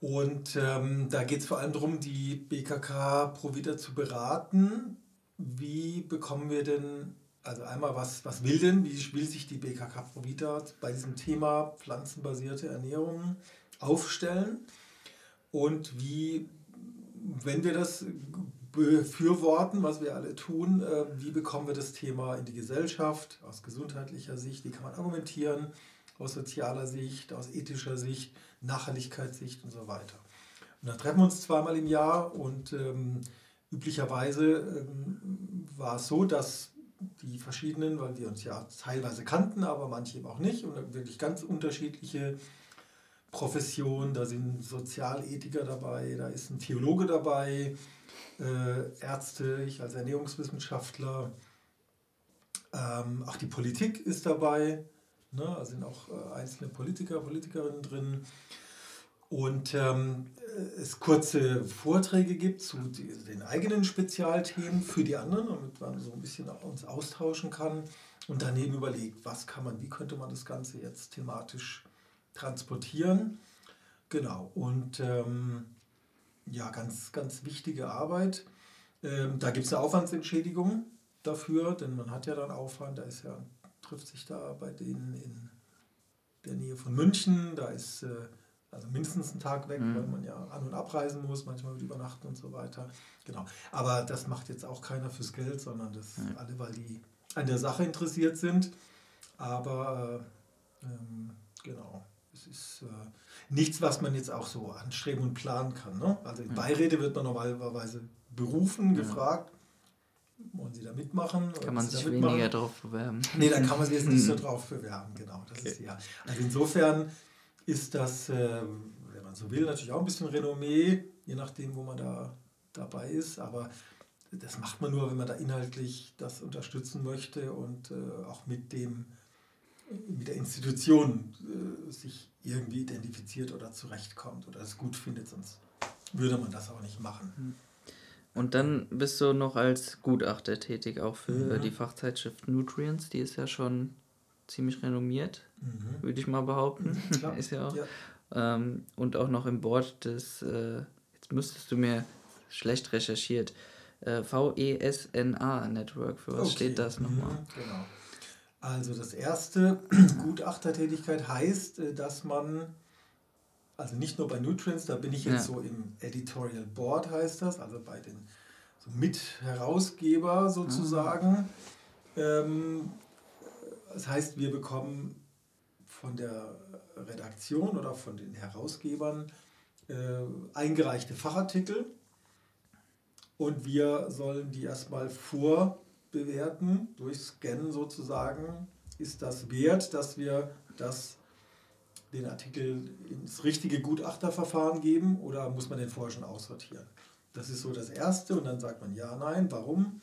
B: Und ähm, da geht es vor allem darum, die BKK Provita zu beraten. Wie bekommen wir denn also einmal, was, was will denn, wie will sich die BKK Provita bei diesem Thema pflanzenbasierte Ernährung aufstellen und wie, wenn wir das befürworten, was wir alle tun, äh, wie bekommen wir das Thema in die Gesellschaft aus gesundheitlicher Sicht, wie kann man argumentieren, aus sozialer Sicht, aus ethischer Sicht, Nachhaltigkeitssicht und so weiter. Und dann treffen wir uns zweimal im Jahr und ähm, üblicherweise ähm, war es so, dass die verschiedenen, weil wir uns ja teilweise kannten, aber manche eben auch nicht und wirklich ganz unterschiedliche Professionen. Da sind Sozialethiker dabei, da ist ein Theologe dabei, äh, Ärzte, ich als Ernährungswissenschaftler, ähm, auch die Politik ist dabei, ne? da sind auch äh, einzelne Politiker, Politikerinnen drin und ähm, es kurze Vorträge gibt zu den eigenen Spezialthemen für die anderen, damit man so ein bisschen uns austauschen kann und daneben überlegt, was kann man, wie könnte man das Ganze jetzt thematisch transportieren. Genau, und ähm, ja, ganz, ganz wichtige Arbeit. Ähm, da gibt es eine Aufwandsentschädigung dafür, denn man hat ja dann Aufwand, da ist ja, trifft sich da bei denen in der Nähe von München, da ist äh, also mindestens einen Tag weg, mhm. weil man ja an- und abreisen muss, manchmal mit übernachten und so weiter. Genau. Aber das macht jetzt auch keiner fürs Geld, sondern das mhm. alle, weil die an der Sache interessiert sind. Aber äh, ähm, genau, es ist äh, nichts, was man jetzt auch so anstreben und planen kann. Ne? Also in Beiräte wird man normalerweise berufen, ja. gefragt. Wollen Sie da mitmachen?
A: Kann man sich weniger darauf bewerben?
B: Nee, da kann man sich jetzt nicht so [laughs] drauf bewerben, genau. Das okay. ist ja. Also insofern ist das, äh, wenn man so will, natürlich auch ein bisschen Renommee, je nachdem, wo man da dabei ist. Aber das macht man nur, wenn man da inhaltlich das unterstützen möchte und äh, auch mit dem mit der Institution äh, sich irgendwie identifiziert oder zurechtkommt oder es gut findet, sonst würde man das auch nicht machen. Hm.
A: Und dann bist du noch als Gutachter tätig, auch für mhm. die Fachzeitschrift Nutrients, die ist ja schon ziemlich renommiert, mhm. würde ich mal behaupten. [laughs] Mhm, ist ja auch. Ja. Ähm, und auch noch im Board des, äh, jetzt müsstest du mir schlecht recherchiert, äh, VESNA Network. Für was okay. steht das nochmal? Mhm,
B: genau. Also das erste [clears throat] Gutachtertätigkeit heißt, äh, dass man, also nicht nur bei Nutrients, da bin ich jetzt ja. so im Editorial Board heißt das, also bei den so Mitherausgeber sozusagen. Mhm Ähm, das heißt, wir bekommen von der Redaktion oder von den Herausgebern äh, eingereichte Fachartikel und wir sollen die erstmal vorbewerten, durch Scannen sozusagen. Ist das wert, dass wir das, den Artikel ins richtige Gutachterverfahren geben oder muss man den vorher schon aussortieren? Das ist so das Erste und dann sagt man ja, nein, warum?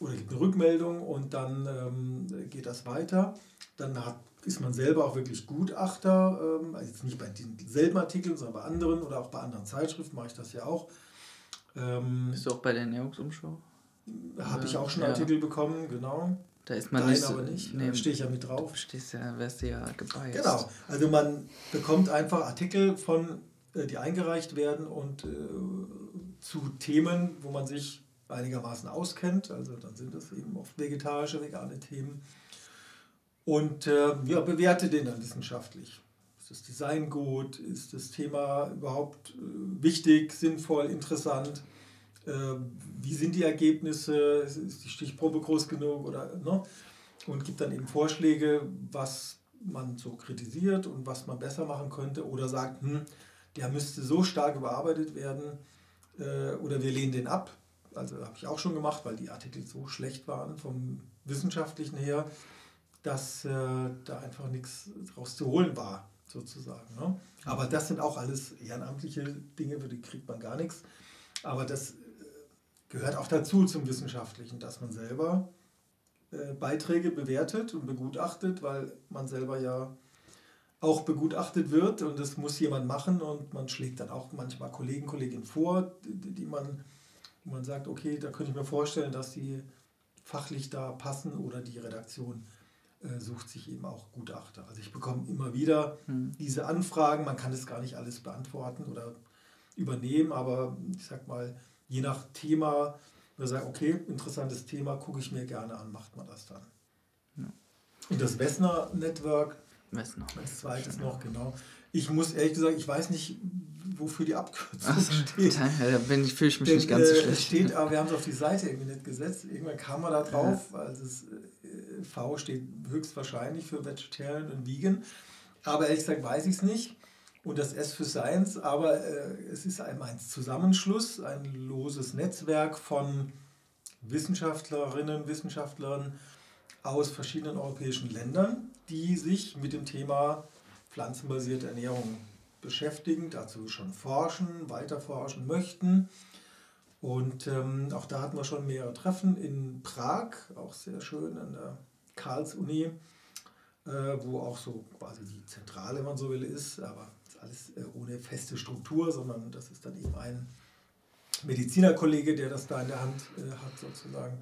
B: Oder gibt eine Rückmeldung und dann ähm, geht das weiter. Dann hat, ist man selber auch wirklich Gutachter, ähm, also jetzt nicht bei denselben Artikeln, sondern bei anderen oder auch bei anderen Zeitschriften mache ich das ja auch.
A: Ähm, Bist du auch bei der Ernährungsumschau?
B: Habe ich auch schon ja. Artikel bekommen, genau. Da ist man Dein nicht. aber nicht. Nee, da stehe ich ja mit drauf. Du
A: stehst ja, wärst du ja gebiased.
B: Genau. Also man bekommt einfach Artikel von, äh, die eingereicht werden und äh, zu Themen, wo man sich einigermaßen auskennt. Also dann sind das eben oft vegetarische, vegane Themen. Und äh, ja, bewerte den dann wissenschaftlich. Ist das Design gut? Ist das Thema überhaupt äh, wichtig, sinnvoll, interessant? Äh, wie sind die Ergebnisse? Ist die Stichprobe groß genug? Oder, ne? Und gibt dann eben Vorschläge, was man so kritisiert und was man besser machen könnte. Oder sagt, hm, der müsste so stark überarbeitet werden äh, oder wir lehnen den ab. Also habe ich auch schon gemacht, weil die Artikel so schlecht waren vom wissenschaftlichen her, dass äh, da einfach nichts draus zu holen war sozusagen. Ne? Aber das sind auch alles ehrenamtliche Dinge, für die kriegt man gar nichts. Aber das äh, gehört auch dazu zum Wissenschaftlichen, dass man selber äh, Beiträge bewertet und begutachtet, weil man selber ja auch begutachtet wird und das muss jemand machen und man schlägt dann auch manchmal Kollegen, Kolleginnen vor, die, man, man sagt, okay, da könnte ich mir vorstellen, dass die fachlich da passen oder die Redaktion äh, sucht sich eben auch Gutachter. Also ich bekomme immer wieder hm. diese Anfragen, man kann das gar nicht alles beantworten oder übernehmen, aber ich sag mal, je nach Thema, wir sagen, okay, interessantes Thema, gucke ich mir gerne an, macht man das dann. Ja. Und das Wessner Network, Wessner. als zweites noch, genau. Ich muss ehrlich gesagt, ich weiß nicht, wofür die Abkürzung so, steht. Da bin ich, fühle ich mich Denn, nicht ganz so äh, schlecht. Steht, aber wir haben es auf die Seite irgendwie nicht gesetzt. Irgendwann kam man da drauf, ja. also es V steht höchstwahrscheinlich für Vegetarian und Vegan. Aber ehrlich gesagt weiß ich es nicht. Und das S für Science, aber äh, es ist ein, ein Zusammenschluss, ein loses Netzwerk von Wissenschaftlerinnen, Wissenschaftlern aus verschiedenen europäischen Ländern, die sich mit dem Thema pflanzenbasierte Ernährung beschäftigen, dazu schon forschen, weiter forschen möchten und ähm, auch da hatten wir schon mehrere Treffen in Prag, auch sehr schön an der Karls-Uni, äh, wo auch so quasi die Zentrale, wenn man so will, ist, aber ist alles äh, ohne feste Struktur, sondern das ist dann eben ein Medizinerkollege, der das da in der Hand äh, hat sozusagen.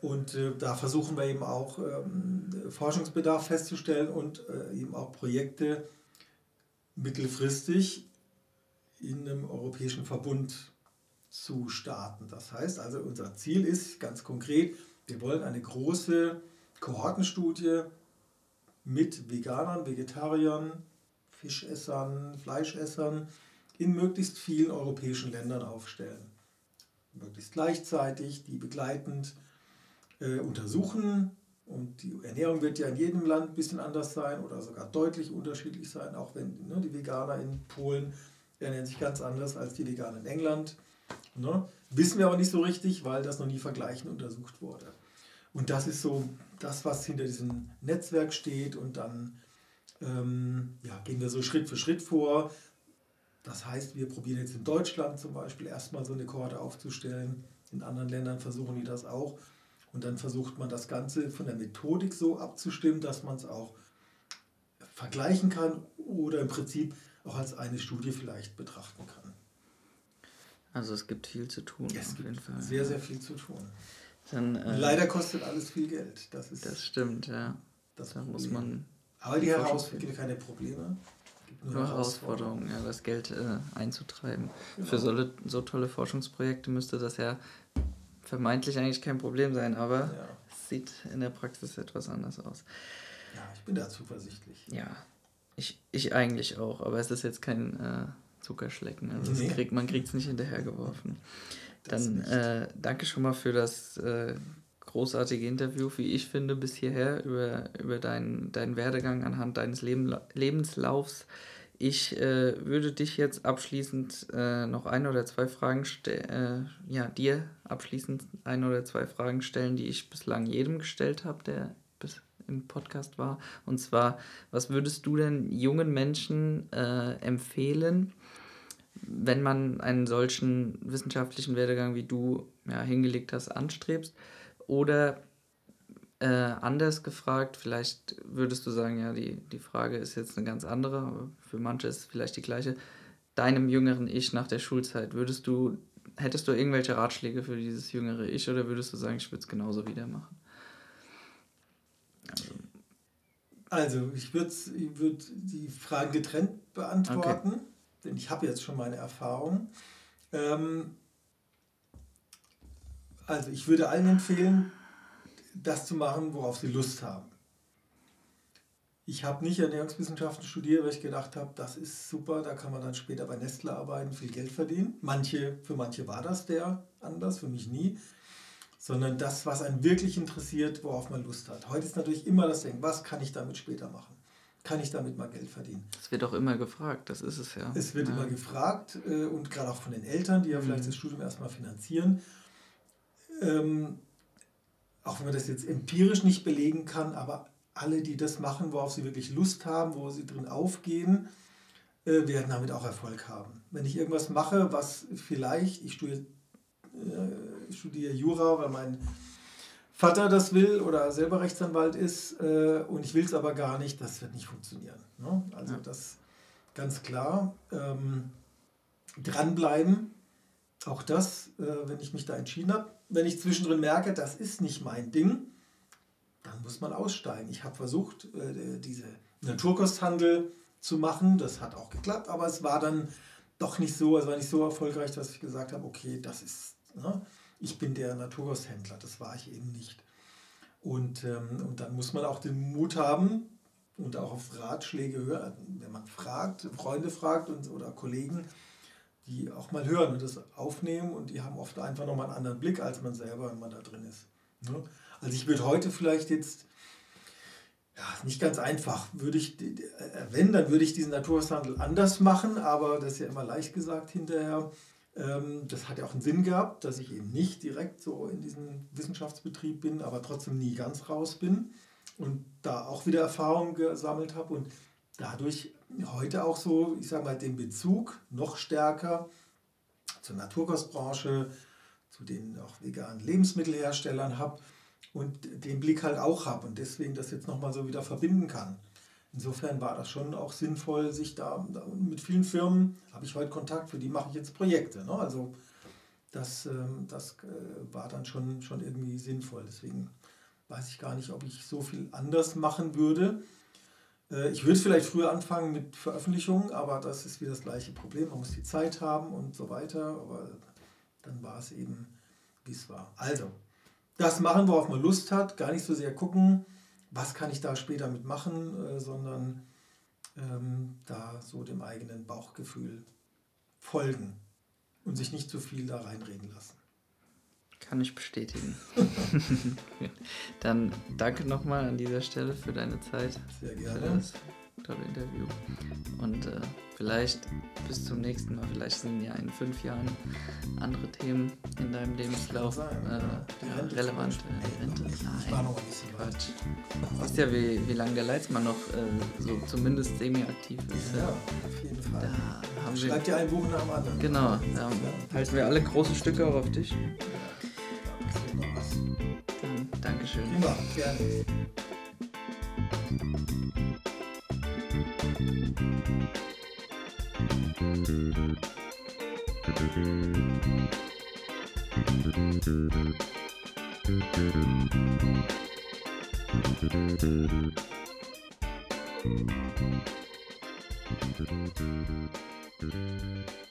B: Und äh, da versuchen wir eben auch ähm, Forschungsbedarf festzustellen und äh, eben auch Projekte mittelfristig in einem europäischen Verbund zu starten. Das heißt also, unser Ziel ist ganz konkret, wir wollen eine große Kohortenstudie mit Veganern, Vegetariern, Fischessern, Fleischessern in möglichst vielen europäischen Ländern aufstellen. Möglichst gleichzeitig, die begleitend äh, untersuchen. Und die Ernährung wird ja in jedem Land ein bisschen anders sein oder sogar deutlich unterschiedlich sein, auch wenn ne, die Veganer in Polen ernähren sich ganz anders als die Veganer in England. Ne? Wissen wir aber nicht so richtig, weil das noch nie vergleichend untersucht wurde. Und das ist so das, was hinter diesem Netzwerk steht. Und dann ähm, ja, gehen wir so Schritt für Schritt vor. Das heißt, wir probieren jetzt in Deutschland zum Beispiel erstmal so eine Kohorte aufzustellen. In anderen Ländern versuchen die das auch. Und dann versucht man das Ganze von der Methodik so abzustimmen, dass man es auch vergleichen kann oder im Prinzip auch als eine Studie vielleicht betrachten kann.
A: Also es gibt viel zu tun.
B: Es gibt sehr, sehr viel zu tun. Dann, äh, Leider kostet alles viel Geld. Das, ist
A: das stimmt, ja. Das da muss man.
B: Aber die Herausforderungen gibt keine Probleme.
A: Nur, nur Herausforderungen, ja, das Geld äh, einzutreiben. Genau. Für so, so tolle Forschungsprojekte müsste das ja vermeintlich eigentlich kein Problem sein, aber ja. es sieht in der Praxis etwas anders aus.
B: Ja, ich bin da zuversichtlich.
A: Ja, ich, ich eigentlich auch, aber es ist jetzt kein äh, Zuckerschlecken. Also nee. kriegt, man kriegt es nicht hinterhergeworfen. Dann äh, danke schon mal für das äh, großartige Interview, wie ich finde, bis hierher über, über deinen, deinen Werdegang anhand deines Leben, Lebenslaufs. Ich äh, würde dich jetzt abschließend äh, noch ein oder zwei Fragen stellen, äh, ja, dir abschließend ein oder zwei Fragen stellen, die ich bislang jedem gestellt habe, der bis im Podcast war. Und zwar, was würdest du denn jungen Menschen äh, empfehlen, wenn man einen solchen wissenschaftlichen Werdegang wie du ja, hingelegt hast, anstrebst? Oder äh, anders gefragt, vielleicht würdest du sagen, ja, die, die Frage ist jetzt eine ganz andere, aber für manche ist es vielleicht die gleiche. Deinem jüngeren Ich nach der Schulzeit, würdest du, hättest du irgendwelche Ratschläge für dieses jüngere Ich oder würdest du sagen, ich würde es genauso wieder machen?
B: Also, also ich würde ich würd die Fragen getrennt beantworten, okay. denn ich habe jetzt schon meine Erfahrung. Ähm, also ich würde allen empfehlen, das zu machen, worauf sie Lust haben. Ich habe nicht Ernährungswissenschaften studiert, weil ich gedacht habe, das ist super, da kann man dann später bei Nestle arbeiten, viel Geld verdienen. Manche, für manche war das der anders, für mich nie. Sondern das, was einen wirklich interessiert, worauf man Lust hat. Heute ist natürlich immer das Ding, was kann ich damit später machen? Kann ich damit mal Geld verdienen?
A: Das wird auch immer gefragt, das ist es ja.
B: Es wird
A: ja.
B: immer gefragt äh, und gerade auch von den Eltern, die ja vielleicht mhm. das Studium erstmal finanzieren. Ähm, auch wenn man das jetzt empirisch nicht belegen kann, aber alle, die das machen, worauf sie wirklich Lust haben, wo sie drin aufgehen, äh, werden damit auch Erfolg haben. Wenn ich irgendwas mache, was vielleicht, ich studiere, äh, studiere Jura, weil mein Vater das will oder selber Rechtsanwalt ist äh, und ich will es aber gar nicht, das wird nicht funktionieren. Ne? Also ja. das ganz klar. Ähm, dranbleiben, auch das, äh, wenn ich mich da entschieden habe. Wenn ich zwischendrin merke, das ist nicht mein Ding, dann muss man aussteigen. Ich habe versucht, äh, diese Naturkosthandel zu machen. Das hat auch geklappt, aber es war dann doch nicht so, es war nicht so erfolgreich, dass ich gesagt habe, okay, das ist, ne, ich bin der Naturkosthändler. Das war ich eben nicht. Und, ähm, und dann muss man auch den Mut haben und auch auf Ratschläge hören, wenn man fragt, Freunde fragt und, oder Kollegen, die auch mal hören und das aufnehmen und die haben oft einfach nochmal einen anderen Blick als man selber, wenn man da drin ist. Ne? Also ich würde heute vielleicht jetzt, ja, nicht ganz einfach, würde ich, äh, wenn, dann würde ich diesen Naturhandel anders machen, aber das ist ja immer leicht gesagt hinterher. Ähm, das hat ja auch einen Sinn gehabt, dass ich eben nicht direkt so in diesem Wissenschaftsbetrieb bin, aber trotzdem nie ganz raus bin und da auch wieder Erfahrung gesammelt habe und dadurch heute auch so, ich sage mal, den Bezug noch stärker zur Naturkostbranche, zu den auch veganen Lebensmittelherstellern habe und den Blick halt auch habe und deswegen das jetzt nochmal so wieder verbinden kann. Insofern war das schon auch sinnvoll, sich da, mit vielen Firmen habe ich heute Kontakt, für die mache ich jetzt Projekte. Ne? Also das, ähm, das äh, war dann schon, schon irgendwie sinnvoll. Deswegen weiß ich gar nicht, ob ich so viel anders machen würde. Äh, ich würde vielleicht früher anfangen mit Veröffentlichungen, aber das ist wieder das gleiche Problem. Man muss die Zeit haben und so weiter. Aber dann war es eben, wie es war. Also, das machen, worauf man Lust hat. Gar nicht so sehr gucken, was kann ich da später mitmachen, äh, sondern ähm, da so dem eigenen Bauchgefühl folgen und sich nicht zu viel da reinreden lassen.
A: Kann ich bestätigen. [laughs] Dann danke nochmal an dieser Stelle für deine Zeit.
B: Sehr gerne.
A: Für das tolle Interview. Und äh, vielleicht bis zum nächsten Mal. Vielleicht sind ja in fünf Jahren andere Themen in deinem Lebenslauf äh, ja, relevant. Rente? Nein, Quatsch. Du weißt ja, wie, wie lange der Leitzmann noch äh, so zumindest semi-aktiv ist.
B: Ja, auf jeden Fall. Da haben Schreibt dir ein Buch nach dem anderen.
A: Genau, da halten wir alle große Stücke auch auf dich. Dankeschön.
B: Immer, gerne. Thank.